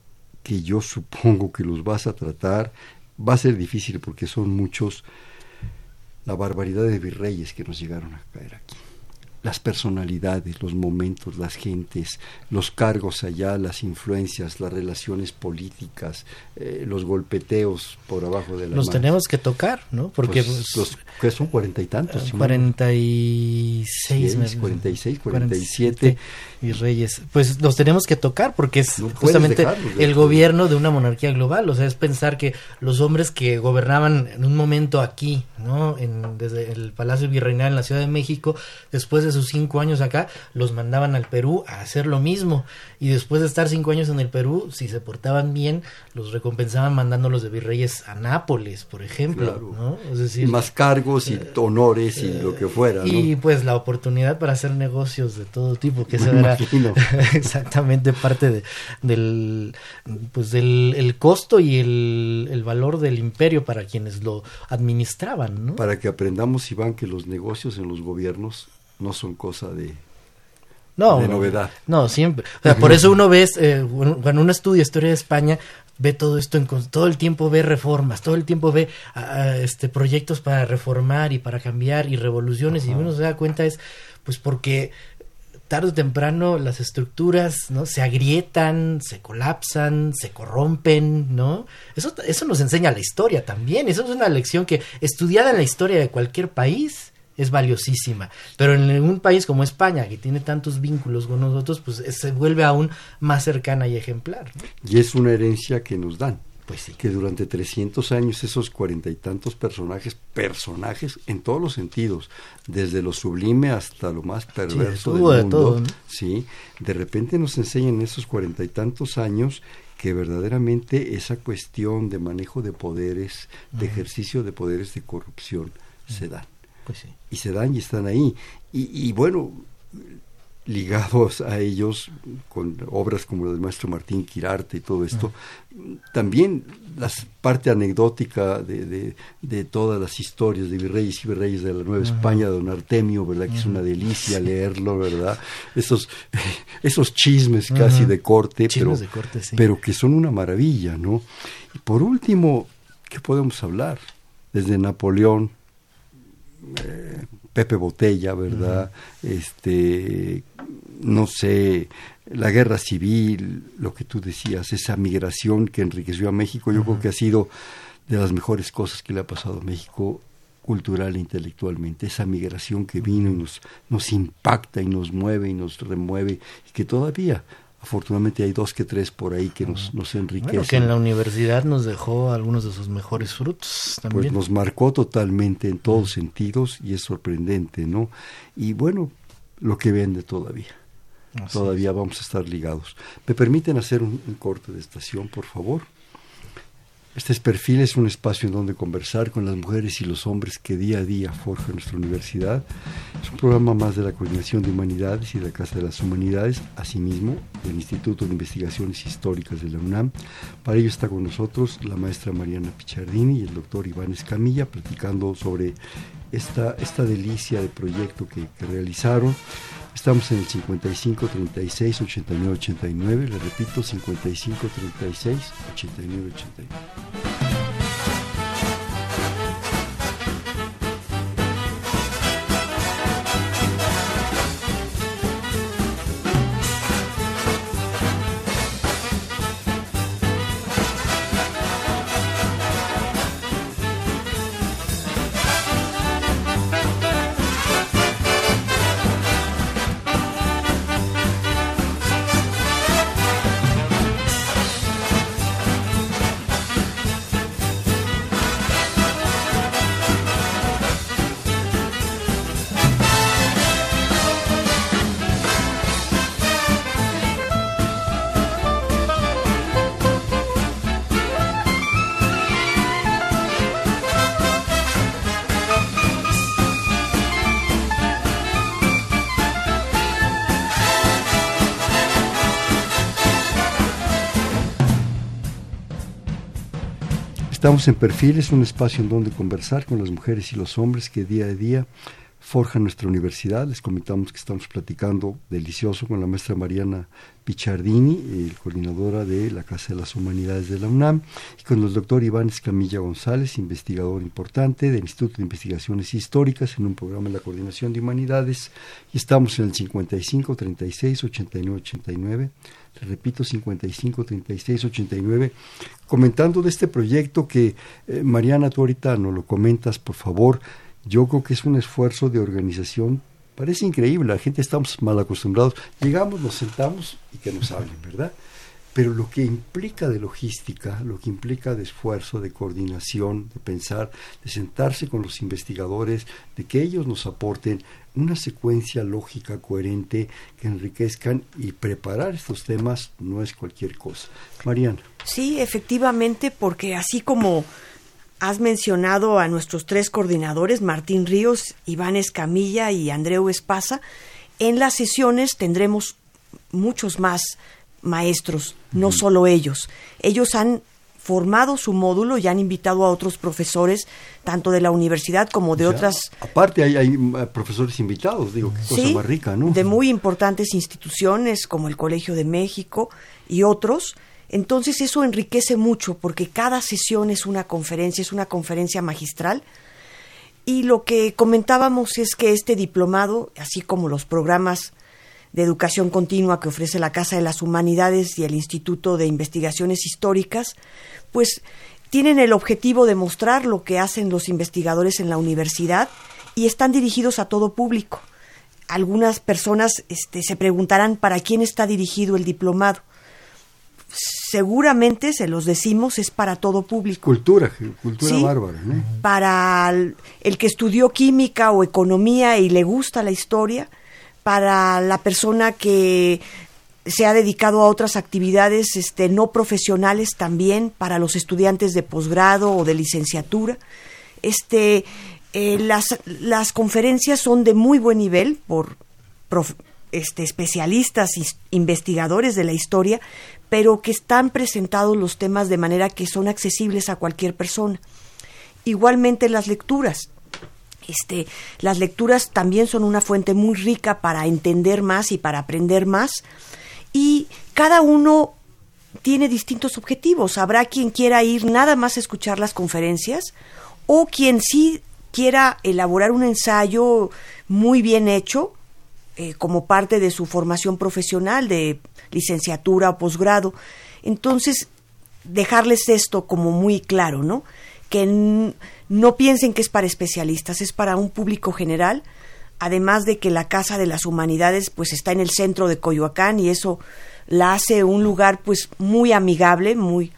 que yo supongo que los vas a tratar, va a ser difícil porque son muchos la barbaridad de virreyes que nos llegaron a caer aquí las personalidades, los momentos, las gentes, los cargos allá, las influencias, las relaciones políticas, eh, los golpeteos por abajo de la Los tenemos que tocar, ¿no? Porque pues, los que son cuarenta y tantos. Cuarenta y seis, cuarenta y seis, cuarenta y siete. Y reyes. Pues los tenemos que tocar porque es justamente el gobierno de una monarquía global. O sea, es pensar que los hombres que gobernaban en un momento aquí, ¿no? En, desde el Palacio Virreinal en la Ciudad de México, después de sus cinco años acá, los mandaban al Perú a hacer lo mismo. Y después de estar cinco años en el Perú, si se portaban bien, los recompensaban mandándolos de virreyes a Nápoles, por ejemplo. ¿no? Es decir, más cargos y eh, honores y lo que fuera. Y pues la oportunidad para hacer negocios de todo tipo, que esa era exactamente parte de, del, pues del el costo y el, el valor del imperio para quienes lo administraban. ¿no? Para que aprendamos, Iván, que los negocios en los gobiernos no son cosa de, no, novedad. No, siempre. O sea, por eso uno ve, eh, cuando uno estudia historia de España, ve todo esto, en, todo el tiempo ve reformas, todo el tiempo ve este proyectos para reformar y para cambiar y revoluciones, y uno se da cuenta es, pues porque tarde o temprano las estructuras no se agrietan, se colapsan, se corrompen, ¿no? Eso, eso nos enseña la historia también, eso es una lección que estudiada en la historia de cualquier país, es valiosísima. Pero en un país como España, que tiene tantos vínculos con nosotros, pues se vuelve aún más cercana y ejemplar. Y es una herencia que nos dan. Pues sí. Que durante 300 años esos cuarenta y tantos personajes, personajes en todos los sentidos, desde lo sublime hasta lo más perverso del mundo, sí, de repente nos enseñan esos cuarenta y tantos años que verdaderamente esa cuestión de manejo de poderes, de ejercicio de poderes de corrupción, se dan. Pues y se dan y están ahí. Y, bueno, ligados a ellos con obras como la del maestro Martín Quirarte y todo esto, también la parte anecdótica de, de, todas las historias de virreyes y virreyes de la Nueva España, de don Artemio, ¿verdad? Que es una delicia leerlo, ¿verdad? Esos, esos chismes casi de corte, pero, de corte pero que son una maravilla, ¿no? Y por último, ¿qué podemos hablar? Desde Napoleón, eh, Pepe Botella, ¿verdad? Este, no sé, la guerra civil, lo que tú decías, esa migración que enriqueció a México, yo creo que ha sido de las mejores cosas que le ha pasado a México cultural e intelectualmente, esa migración que vino y nos, nos impacta y nos mueve y nos remueve y que todavía afortunadamente hay dos que tres por ahí que nos, nos enriquecen. que en la universidad nos dejó algunos de sus mejores frutos pues también. Pues nos marcó totalmente en todos sentidos y es sorprendente, ¿no? Y bueno, lo que vende todavía. todavía vamos a estar ligados. ¿Me permiten hacer un corte de estación, por favor? Este perfil es un espacio en donde conversar con las mujeres y los hombres que día a día forjan nuestra universidad. Es un programa más de la Coordinación de Humanidades y de la Casa de las Humanidades, asimismo del Instituto de Investigaciones Históricas de la UNAM. Para ello está con nosotros la maestra Mariana Pichardini y el doctor Iván Escamilla, platicando sobre esta, esta delicia de proyecto que realizaron. Estamos en el 55 36 89 89, le repito, 55 36 89 89. Estamos en Perfil, es un espacio en donde conversar con las mujeres y los hombres que día a día forja nuestra universidad. Les comentamos que estamos platicando delicioso con la maestra Mariana Pichardini, coordinadora de la Casa de las Humanidades de la UNAM, y con el doctor Iván Escamilla González, investigador importante del Instituto de Investigaciones Históricas en un programa de la Coordinación de Humanidades. Y estamos en el 55 36 89 89. Repito, 55 36 89, comentando de este proyecto que, eh, Mariana, tú ahorita nos lo comentas, por favor yo creo que es un esfuerzo de organización. Parece increíble, la gente estamos mal acostumbrados. Llegamos, nos sentamos y que nos hablen, ¿verdad? Pero lo que implica de logística, lo que implica de esfuerzo, de coordinación, de pensar, de sentarse con los investigadores, de que ellos nos aporten una secuencia lógica, coherente, que enriquezcan y preparar estos temas no es cualquier cosa. Mariana. Sí, efectivamente, porque así como Has mencionado a nuestros tres coordinadores, Martín Ríos, Iván Escamilla y Andreu Espasa. En las sesiones tendremos muchos más maestros, no solo ellos. Ellos han formado su módulo y han invitado a otros profesores, tanto de la universidad como de otras. Aparte, hay, hay, eh, profesores invitados, digo, qué cosa más rica, ¿no? De muy importantes instituciones como el Colegio de México y otros. Entonces eso enriquece mucho porque cada sesión es una conferencia, es una conferencia magistral. Y lo que comentábamos es que este diplomado, así como los programas de educación continua que ofrece la Casa de las Humanidades y el Instituto de Investigaciones Históricas, pues tienen el objetivo de mostrar lo que hacen los investigadores en la universidad y están dirigidos a todo público. Algunas personas este, se preguntarán para quién está dirigido el diplomado seguramente, se los decimos, es para todo público. Cultura, cultura bárbara. Para el, que estudió química o economía y le gusta la historia, para la persona que se ha dedicado a otras actividades este, no profesionales también, para los estudiantes de posgrado o de licenciatura. Este, eh, las, las conferencias son de muy buen nivel por este, especialistas, investigadores de la historia, pero que están presentados los temas de manera que son accesibles a cualquier persona. Igualmente las lecturas. Este, las lecturas también son una fuente muy rica para entender más y para aprender más. Y cada uno tiene distintos objetivos. Habrá quien quiera ir nada más a escuchar las conferencias o quien sí quiera elaborar un ensayo muy bien hecho eh, como parte de su formación profesional de licenciatura o posgrado. Entonces, dejarles esto como muy claro, ¿no? Que no piensen que es para especialistas, es para un público general, además de que la Casa de las Humanidades pues está en el centro de Coyoacán y eso la hace un lugar pues muy amigable, muy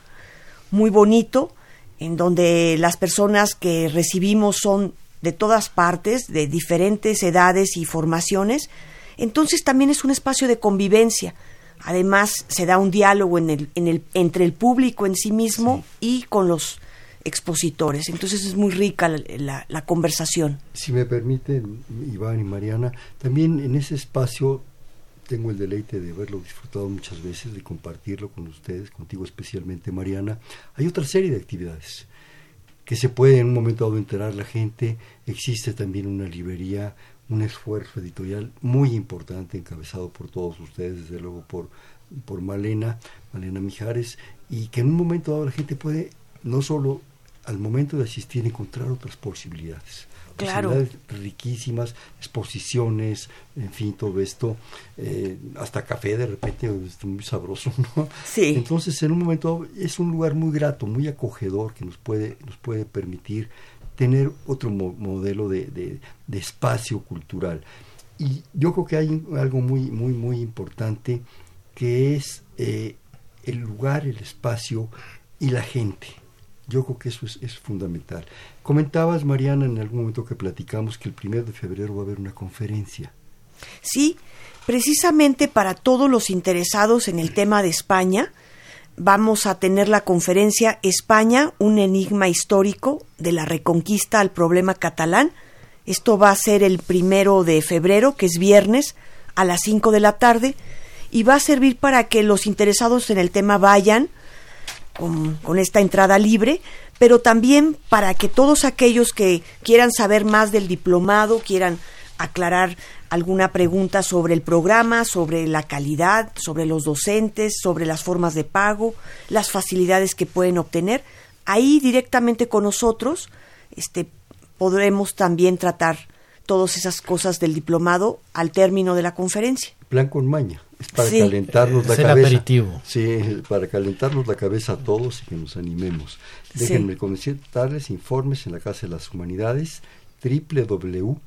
muy bonito, en donde las personas que recibimos son de todas partes, de diferentes edades y formaciones, entonces también es un espacio de convivencia. Además, se da un diálogo en el, en el, entre el público en sí mismo y con los expositores. Entonces es muy rica la, conversación. Si me permiten, Iván y Mariana, también en ese espacio tengo el deleite de haberlo disfrutado muchas veces, de compartirlo con ustedes, contigo especialmente, Mariana. Hay otra serie de actividades que se puede en un momento dado enterar la gente. Existe también una librería un esfuerzo editorial muy importante encabezado por todos ustedes, desde luego por, por Malena, Malena Mijares, y que en un momento dado la gente puede no solo al momento de asistir encontrar otras posibilidades. Claro. Posibilidades riquísimas, exposiciones, en fin, todo esto, eh, hasta café de repente, es muy sabroso, ¿no? Sí. Entonces, en un momento es un lugar muy grato, muy acogedor que nos puede, nos puede permitir tener otro modelo de, espacio cultural. Y yo creo que hay algo muy, muy, muy importante que es eh, el lugar, el espacio y la gente. Yo creo que eso es, fundamental. Comentabas, Mariana, en algún momento que platicamos que el primero de febrero va a haber una conferencia. Sí, precisamente para todos los interesados en el tema de España, vamos a tener la conferencia España, un enigma histórico de la reconquista al problema catalán. Esto va a ser el primero de febrero, que es viernes, a las 5 de la tarde, y va a servir para que los interesados en el tema vayan con, con esta entrada libre, pero también para que todos aquellos que quieran saber más del diplomado, quieran aclarar alguna pregunta sobre el programa, sobre la calidad, sobre los docentes, sobre las formas de pago, las facilidades que pueden obtener, ahí directamente con nosotros este, podremos también tratar todas esas cosas del diplomado al término de la conferencia. Plan con maña, es para calentarnos la cabeza. aperitivo. Sí, para calentarnos la cabeza a todos y que nos animemos. Déjenme sí. darles informes en la Casa de las Humanidades, www.cashum,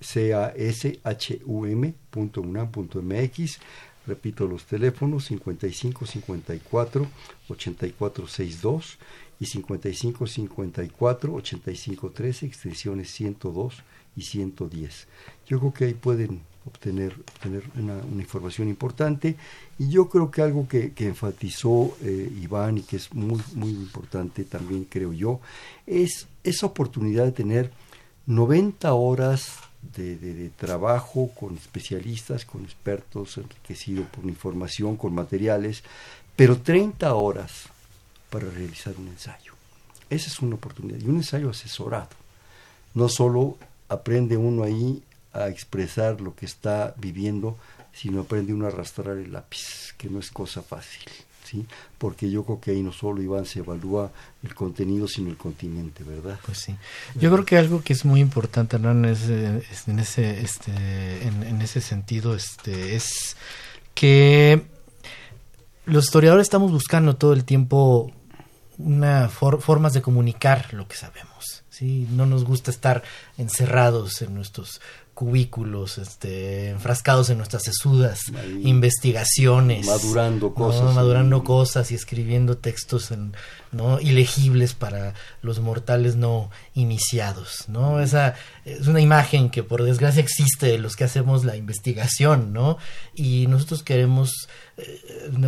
C-A-S-H-U-M.unam.mx Repito los teléfonos 55 54 84 62 y 55 54 85 13 extensiones 102 y 110. Yo creo que ahí pueden obtener, obtener una, información importante y yo creo que algo que, enfatizó eh, Iván y que es muy, muy importante también creo yo es esa oportunidad de tener 90 horas de, trabajo con especialistas, con expertos, enriquecido por información, con materiales, pero 30 horas para realizar un ensayo. Esa es una oportunidad y un ensayo asesorado. No solo aprende uno ahí a expresar lo que está viviendo, sino aprende uno a arrastrar el lápiz, que no es cosa fácil. ¿sí? Porque yo creo que ahí no solo, Iván, se evalúa el contenido, sino el continente, ¿verdad? Pues sí. Yo creo que algo que es muy importante, en ese, en ese, este, en, ese sentido, este, es que los historiadores estamos buscando todo el tiempo una formas de comunicar lo que sabemos. ¿sí? No nos gusta estar encerrados en nuestros cubículos, este, enfrascados en nuestras sesudas investigaciones. Madurando cosas. Madurando cosas y escribiendo textos ¿no? ilegibles para los mortales no iniciados. ¿no? Esa es una imagen que por desgracia existe de los que hacemos la investigación, ¿no? Y nosotros queremos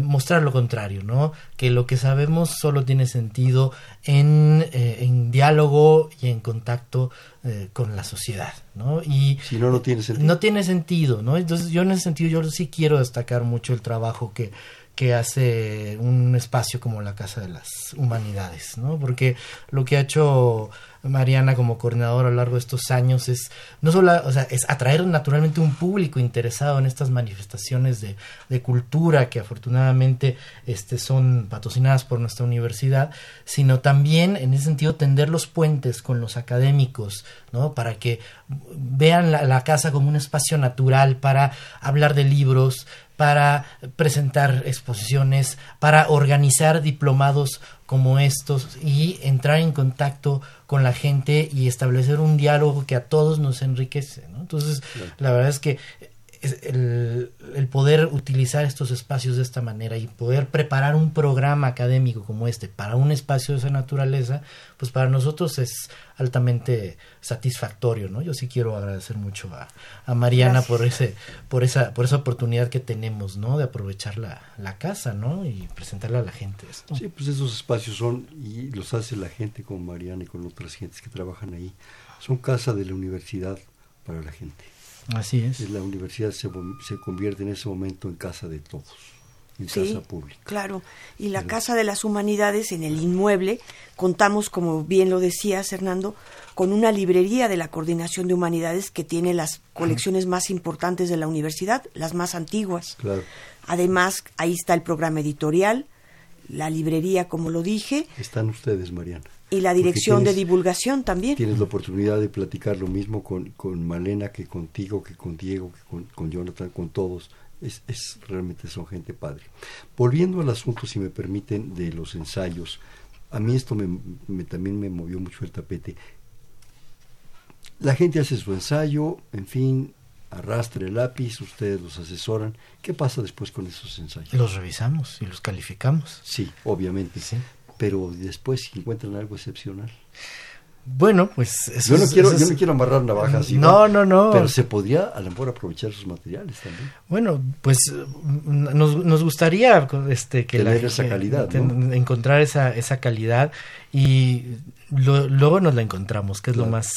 mostrar lo contrario, ¿no? Que lo que sabemos solo tiene sentido en, eh, en diálogo y en contacto eh, con la sociedad, ¿no? Y si no, no tiene sentido. No tiene sentido, ¿no? Entonces yo en ese sentido yo sí quiero destacar mucho el trabajo que, que hace un espacio como la Casa de las Humanidades, ¿no? Porque lo que ha hecho Mariana como coordinadora a lo largo de estos años es no solo, o sea, es atraer naturalmente un público interesado en estas manifestaciones de, de cultura que afortunadamente este, son patrocinadas por nuestra universidad, sino también en ese sentido tender los puentes con los académicos, ¿no? Para que vean la, la casa como un espacio natural para hablar de libros, para presentar exposiciones, para organizar diplomados como estos y entrar en contacto con la gente y establecer un diálogo que a todos nos enriquece. ¿no? Entonces, la verdad es que el, el, poder utilizar estos espacios de esta manera y poder preparar un programa académico como este para un espacio de esa naturaleza, pues para nosotros es altamente satisfactorio, ¿no? Yo sí quiero agradecer mucho a, a Mariana por ese, por esa, por esa oportunidad que tenemos, ¿no? De aprovechar la, la casa, ¿no? Y presentarle a la gente esto. Sí, pues esos espacios son, y los hace la gente con Mariana y con otras gentes que trabajan ahí, son casa de la universidad para la gente. Así es. La universidad se, se convierte en ese momento en casa de todos, en casa pública. Claro, y la Casa de las Humanidades, en el inmueble, contamos, como bien lo decías, Hernando, con una librería de la Coordinación de Humanidades que tiene las colecciones más importantes de la universidad, las más antiguas. Claro. Además, ahí está el programa editorial, la librería, como lo dije. Están ustedes, Mariana. Y la dirección de divulgación también. Tienes la oportunidad de platicar lo mismo con, con Malena que contigo, que con Diego, que con, con Jonathan, con todos. Es, es, realmente son gente padre. Volviendo al asunto, si me permiten, de los ensayos, a mí esto me, también me movió mucho el tapete. La gente hace su ensayo, en fin, arrastra el lápiz, ustedes los asesoran. ¿Qué pasa después con esos ensayos? Los revisamos y los calificamos. Sí, obviamente. Sí pero después si encuentran algo excepcional. Bueno, pues eso yo no quiero, yo no quiero amarrar navajas. No, no, no. Pero se podría a lo mejor aprovechar sus materiales también. Bueno, pues nos, nos gustaría este que tener esa calidad, encontrar esa esa calidad y luego nos la encontramos, que es lo más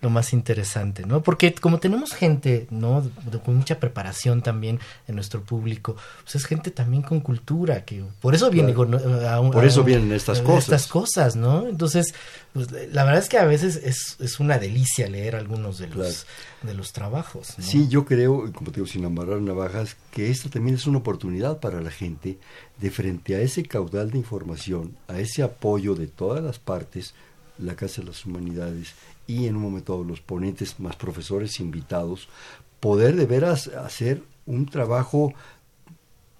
lo más interesante, ¿no? Porque como tenemos gente, ¿no? con mucha preparación también en nuestro público, pues es gente también con cultura, que por eso viene por eso vienen estas cosas. Estas cosas, ¿no? Entonces, pues, la verdad es que a veces es, es una delicia leer algunos de los de los trabajos. Sí, yo creo, como te digo, sin amarrar navajas, que esta también es una oportunidad para la gente de frente a ese caudal de información, a ese apoyo de todas las partes, la Casa de las Humanidades y en un momento dado los ponentes más profesores invitados, poder de veras hacer un trabajo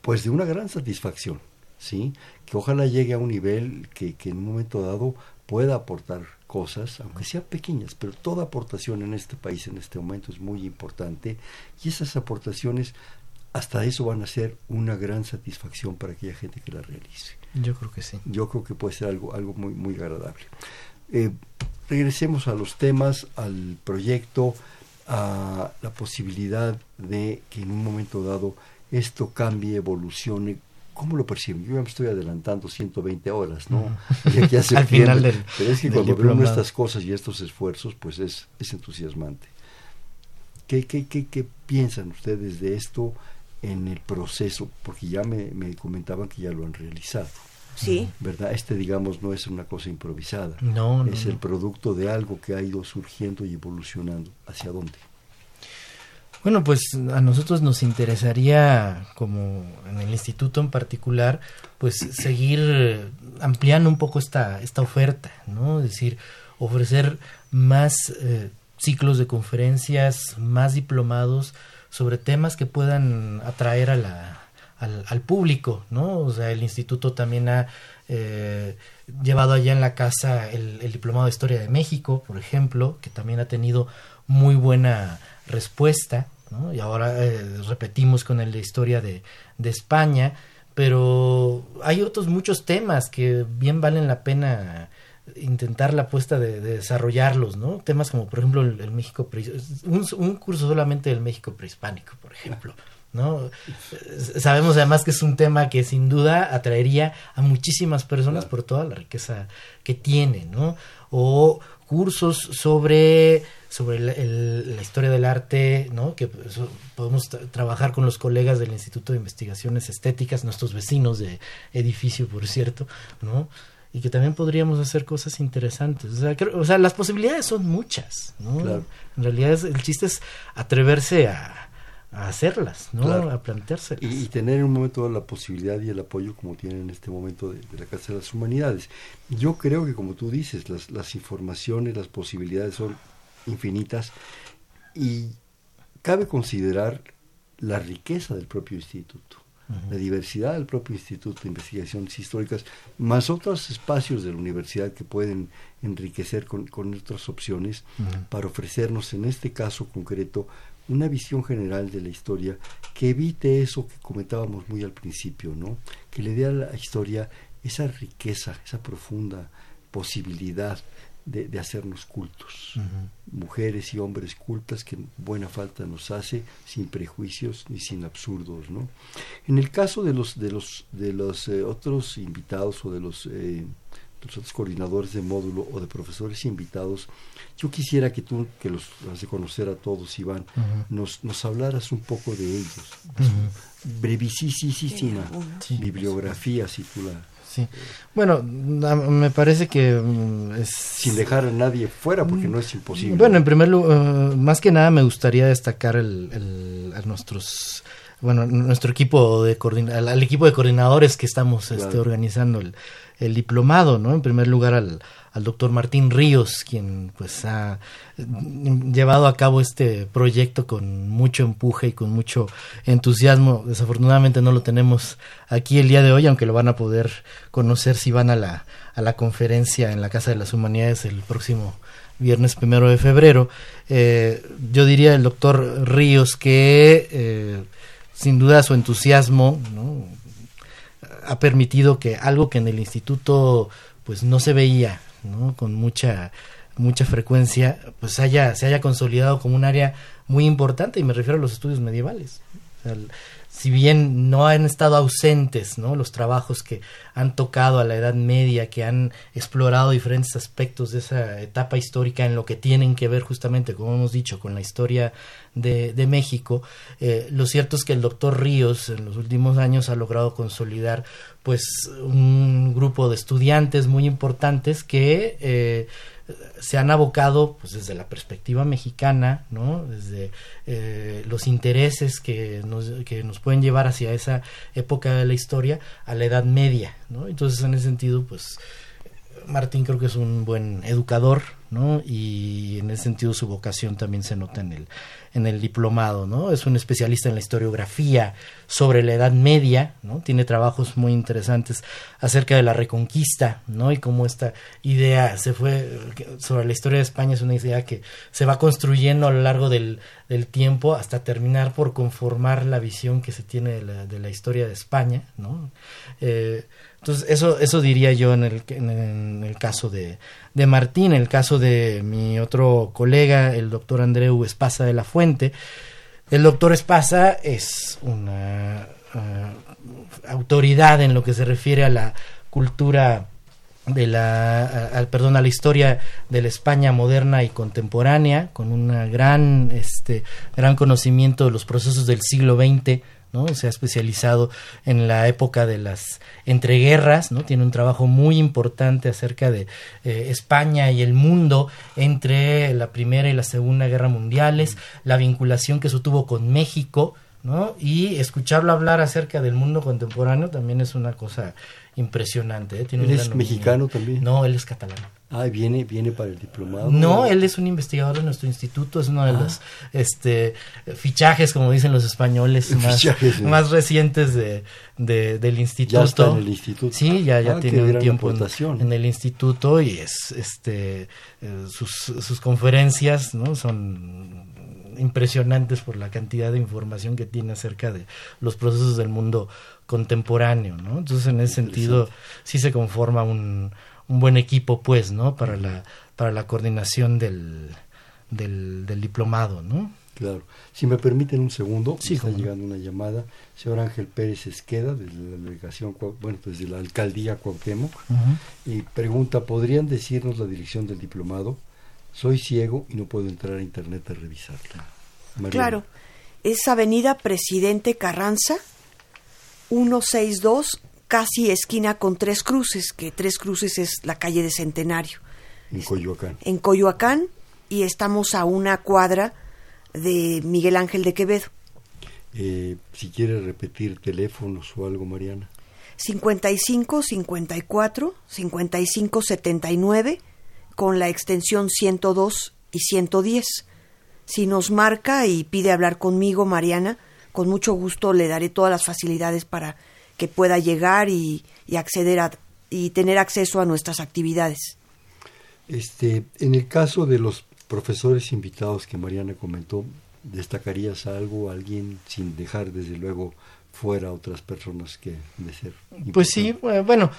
pues de una gran satisfacción, ¿sí? Que ojalá llegue a un nivel que, que en un momento dado pueda aportar cosas, aunque sean pequeñas, pero toda aportación en este país en este momento es muy importante y esas aportaciones hasta eso van a ser una gran satisfacción para aquella gente que la realice. Yo creo que sí. Yo creo que puede ser algo, algo muy, muy agradable. Eh, regresemos a los temas, al proyecto, a la posibilidad de que en un momento dado esto cambie, evolucione. ¿Cómo lo perciben? Yo ya me estoy adelantando 120 horas, ¿no? Y aquí hace Al final del, Pero es que cuando veo estas cosas y estos esfuerzos, pues es, es entusiasmante. ¿Qué, qué, qué, ¿Qué piensan ustedes de esto en el proceso? Porque ya me, me comentaban que ya lo han realizado. Sí. ¿Verdad? Este, digamos, no es una cosa improvisada. No, Es el producto de algo que ha ido surgiendo y evolucionando. ¿Hacia dónde? Bueno, pues a nosotros nos interesaría, como en el instituto en particular, pues seguir ampliando un poco esta, esta oferta, ¿no? Es decir, ofrecer más eh, ciclos de conferencias, más diplomados sobre temas que puedan atraer a la, al, público, ¿no? O sea, el instituto también ha eh, llevado allá en la casa el, Diplomado de Historia de México, por ejemplo, que también ha tenido muy buena respuesta, ¿no? Y ahora eh, repetimos con el de Historia de, de España, pero hay otros muchos temas que bien valen la pena intentar la apuesta de, desarrollarlos, ¿no? Temas como, por ejemplo, el, México, un, un, curso solamente del México prehispánico, por ejemplo, ¿no? Sabemos además que es un tema que sin duda atraería a muchísimas personas por toda la riqueza que tiene, ¿no? O cursos sobre sobre la historia del arte, ¿no? Que podemos trabajar con los colegas del Instituto de Investigaciones Estéticas, nuestros vecinos de edificio, por cierto, ¿no? Y que también podríamos hacer cosas interesantes. O sea, o sea las posibilidades son muchas, ¿no? En realidad el chiste es atreverse a, a hacerlas, ¿no? A planteárselas. Y, tener en un momento la posibilidad y el apoyo como tienen en este momento de, la Casa de las Humanidades. Yo creo que como tú dices, las, las informaciones, las posibilidades son infinitas y cabe considerar la riqueza del propio instituto. La diversidad del propio Instituto de Investigaciones Históricas, más otros espacios de la universidad que pueden enriquecer con, con otras opciones para ofrecernos, en este caso concreto, una visión general de la historia que evite eso que comentábamos muy al principio, ¿no? Que le dé a la historia esa riqueza, esa profunda posibilidad de, hacernos cultos. Mujeres y hombres cultas que buena falta nos hace, sin prejuicios ni sin absurdos, ¿no? En el caso de los de los de los eh, otros invitados o de los eh, los otros coordinadores de módulo o de profesores invitados, yo quisiera que tú, que los has de conocer a todos, Iván, nos, nos hablaras un poco de ellos, brevísima bibliografía, si tú la... Sí. Bueno, me parece que mm, es... Sin dejar a nadie fuera, porque no es imposible. Bueno, en primer lugar, más que nada me gustaría destacar el, el, a nuestros bueno, nuestro equipo de al, equipo de coordinadores que estamos este, organizando el, el diplomado, ¿no? En primer lugar al, al doctor Martín Ríos, quien pues ha llevado a cabo este proyecto con mucho empuje y con mucho entusiasmo. Desafortunadamente no lo tenemos aquí el día de hoy, aunque lo van a poder conocer si van a la, a la conferencia en la Casa de las Humanidades el próximo viernes primero de febrero. Eh, yo diría el doctor Ríos que eh, sin duda su entusiasmo, ha permitido que algo que en el instituto pues no se veía, ¿no? Con mucha mucha frecuencia, pues haya, se haya consolidado como un área muy importante, y me refiero a los estudios medievales. Si bien no han estado ausentes ¿no? los trabajos que han tocado a la Edad Media, que han explorado diferentes aspectos de esa etapa histórica en lo que tienen que ver justamente, como hemos dicho, con la historia de, de México, eh, lo cierto es que el doctor Ríos en los últimos años ha logrado consolidar pues un grupo de estudiantes muy importantes que eh, se han abocado pues desde la perspectiva mexicana, ¿no? desde eh, los intereses que nos, que nos pueden llevar hacia esa época de la historia a la Edad Media. ¿no? Entonces, en ese sentido, pues Martín creo que es un buen educador, ¿no? Y en ese sentido su vocación también se nota en el, en el diplomado, ¿no? Es un especialista en la historiografía sobre la Edad Media, ¿no? Tiene trabajos muy interesantes acerca de la Reconquista, ¿no? Y cómo esta idea se fue sobre la historia de España es una idea que se va construyendo a lo largo del, del tiempo hasta terminar por conformar la visión que se tiene de la, de la historia de España, ¿no? Eh, entonces, eso, eso diría yo en el, en el caso de, de Martín, el caso de mi otro colega, el doctor Andreu Espasa de la Fuente. El doctor Espasa es una uh, autoridad en lo que se refiere a la cultura de la perdón a la historia de la España moderna y contemporánea con un gran este gran conocimiento de los procesos del siglo XX ¿no? Se ha especializado en la época de las entreguerras, ¿no? Tiene un trabajo muy importante acerca de eh, España y el mundo entre la Primera y la Segunda Guerra Mundiales, la vinculación que eso tuvo con México, ¿no? Y escucharlo hablar acerca del mundo contemporáneo también es una cosa impresionante. ¿eh? Tiene ¿Él es mexicano también? No, él es catalán. Ah, viene, viene para el diplomado. No, él es un investigador de nuestro instituto, es uno de ah. los este, fichajes, como dicen los españoles, más, más recientes de, del instituto. Ya está en el instituto. Sí, ya, ya ah, tiene un tiempo en, el instituto y es este eh, sus, sus conferencias no son impresionantes por la cantidad de información que tiene acerca de los procesos del mundo contemporáneo, ¿no? Entonces, en ese sentido, sí se conforma un, un buen equipo, pues, ¿no? Para la, para la coordinación del, del, diplomado, ¿no? Claro. Si me permiten un segundo, está llegando una llamada. Señor Ángel Pérez Esqueda, desde la delegación, bueno, desde la alcaldía Cuauhtémoc, y pregunta, ¿podrían decirnos la dirección del diplomado? Soy ciego y no puedo entrar a internet a revisarla. Claro, es Avenida Presidente Carranza, 162 casi esquina con Tres Cruces, que Tres Cruces es la calle de Centenario. En Coyoacán. En Coyoacán y estamos a una cuadra de Miguel Ángel de Quevedo. Eh, si quiere repetir teléfonos o algo, Mariana. 55 54 55 79 con la extensión 102 y 110. Si nos marca y pide hablar conmigo, Mariana, con mucho gusto le daré todas las facilidades para que pueda llegar y, acceder a, y tener acceso a nuestras actividades. Este, en el caso de los profesores invitados que Mariana comentó, ¿destacarías algo, alguien, sin dejar desde luego fuera otras personas que de ser pues sí bueno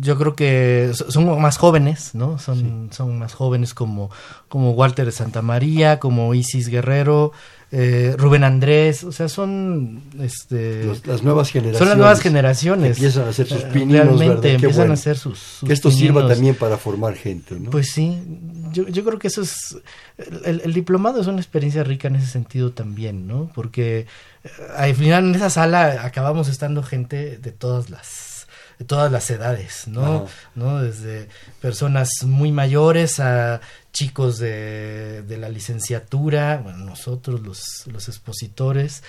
yo creo que son más jóvenes no son son más jóvenes como como Walter de Santa María como Isis Guerrero eh, Rubén Andrés, o sea, son este, las nuevas generaciones. Son las nuevas generaciones. empiezan a hacer sus eh, pininos, Realmente, empiezan a hacer sus, Que esto sirva también para formar gente, ¿no? Pues sí, yo, yo creo que eso es... El, diplomado es una experiencia rica en ese sentido también, ¿no? Porque eh, al final en esa sala acabamos estando gente de todas las de todas las edades, ¿no? ¿no? Desde personas muy mayores a chicos de, de la licenciatura, bueno, nosotros los, los expositores,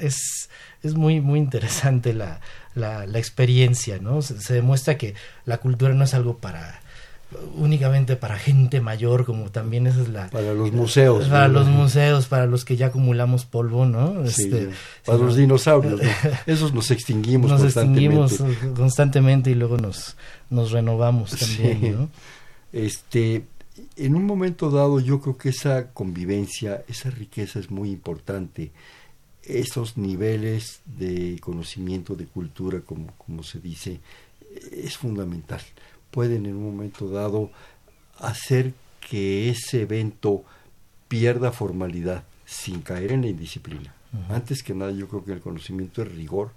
es, es muy, muy interesante la, la, la experiencia, ¿no? Se, demuestra que la cultura no es algo para únicamente para gente mayor, como también esa es la... Para los museos. Para los museos, para los que ya acumulamos polvo, ¿no? Este, para los dinosaurios, Esos nos extinguimos nos extinguimos constantemente y luego nos, nos renovamos también, ¿no? Este, en un momento dado yo creo que esa convivencia, esa riqueza es muy importante. Esos niveles de conocimiento, de cultura, como, como se dice, es fundamental. Pueden en un momento dado hacer que ese evento pierda formalidad sin caer en la indisciplina. Antes que nada, yo creo que el conocimiento es rigor,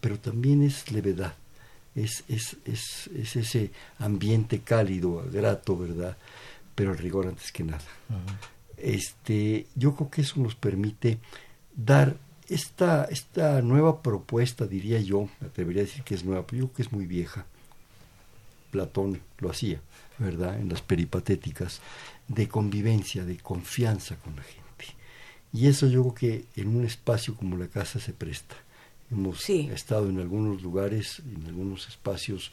pero también es levedad, es, es, es, es ese ambiente cálido, grato, ¿verdad? Pero el rigor antes que nada. este, yo creo que eso nos permite dar esta, esta nueva propuesta, diría yo, me atrevería a decir que es nueva, pero yo creo que es muy vieja. Platón lo hacía, ¿verdad? En las peripatéticas, de convivencia, de confianza con la gente. Y eso yo creo que en un espacio como la casa se presta. Hemos estado en algunos lugares, en algunos espacios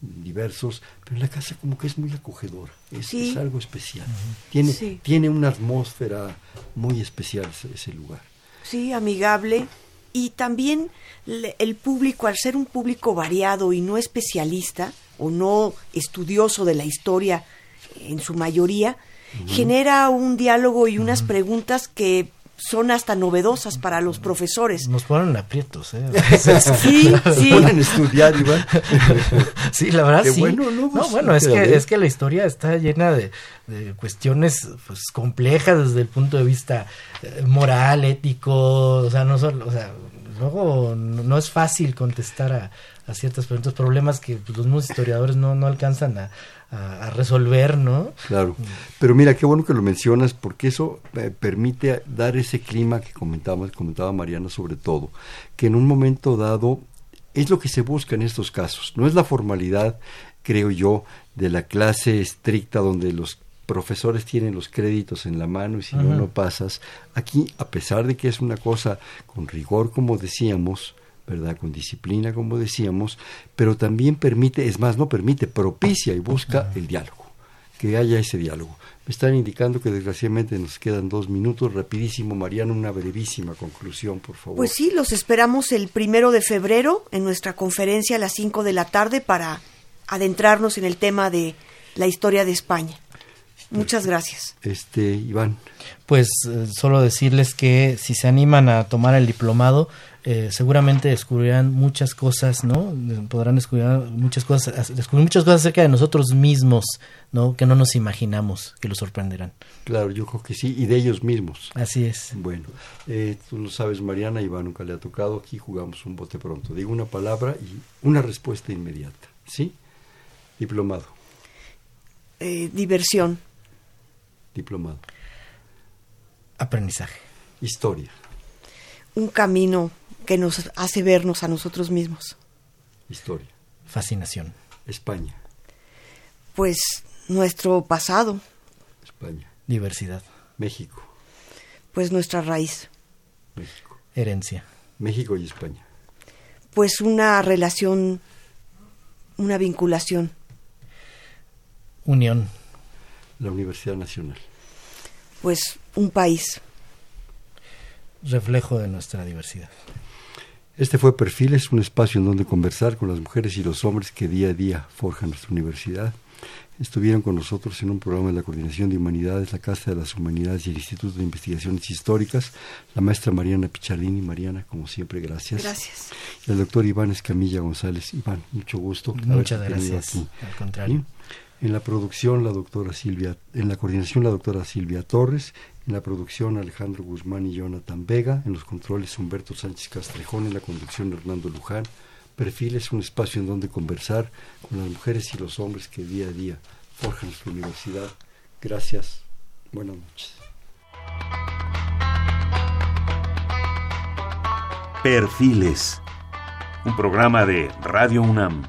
diversos, pero la casa como que es muy acogedora, es, algo especial. Tiene, tiene una atmósfera muy especial ese, lugar. Sí, amigable. Y también el público, al ser un público variado y no especialista o no estudioso de la historia en su mayoría, genera un diálogo y unas preguntas que son hasta novedosas para los profesores. Nos ponen aprietos, ¿eh? sí, sí. ponen a estudiar, Iván. sí, la verdad sí. Bueno, no, pues, bueno, es que, es que la historia está llena de, de cuestiones pues, complejas desde el punto de vista eh, moral, ético, o sea, no solo, o sea, luego no, es fácil contestar a, a ciertas preguntas, problemas que pues, los mismos historiadores no, no alcanzan a, a, resolver, ¿no? Claro. Pero mira, qué bueno que lo mencionas porque eso eh, permite dar ese clima que comentábamos, comentaba Mariana sobre todo, que en un momento dado es lo que se busca en estos casos. No es la formalidad, creo yo, de la clase estricta donde los profesores tienen los créditos en la mano y si no, no pasas. Aquí, a pesar de que es una cosa con rigor, como decíamos, ¿verdad? Con disciplina, como decíamos, pero también permite, es más, no permite, propicia y busca el diálogo, que haya ese diálogo. Me están indicando que desgraciadamente nos quedan dos minutos, rapidísimo, Mariana, una brevísima conclusión, por favor. Pues sí, los esperamos el primero de febrero en nuestra conferencia a las cinco de la tarde para adentrarnos en el tema de la historia de España. Muchas gracias. Este, Iván. Pues eh, solo decirles que si se animan a tomar el diplomado, eh, seguramente descubrirán muchas cosas, ¿no? Podrán descubrir muchas cosas, descubrir muchas cosas acerca de nosotros mismos, ¿no? Que no nos imaginamos, que los sorprenderán. Claro, yo creo que sí, y de ellos mismos. Así es. Bueno, eh, tú lo sabes, Mariana, Iván nunca le ha tocado, aquí jugamos un bote pronto. Digo una palabra y una respuesta inmediata, ¿sí? Diplomado. Eh, diversión. Diplomado. Aprendizaje. Historia. Un camino que nos hace vernos a nosotros mismos. Historia. Fascinación. España. Pues nuestro pasado. España. Diversidad. México. Pues nuestra raíz. México. Herencia. México y España. Pues una relación, una vinculación. Unión. La Universidad Nacional. Pues un país. Reflejo de nuestra diversidad. Este fue Perfiles, un espacio en donde conversar con las mujeres y los hombres que día a día forjan nuestra universidad. Estuvieron con nosotros en un programa de la Coordinación de Humanidades, la Casa de las Humanidades y el Instituto de Investigaciones Históricas, la maestra Mariana Pichalini. Mariana, como siempre, gracias. Gracias. Y el doctor Iván Escamilla González. Iván, mucho gusto. Muchas gracias. Al contrario. En la producción, la doctora Silvia, en la coordinación, la doctora Silvia Torres, en la producción, Alejandro Guzmán y Jonathan Vega, en los controles, Humberto Sánchez Castrejón, en la conducción, Hernando Luján. Perfil es un espacio en donde conversar con las mujeres y los hombres que día a día forjan su universidad. Gracias. Buenas noches. Perfiles, un programa de Radio UNAM.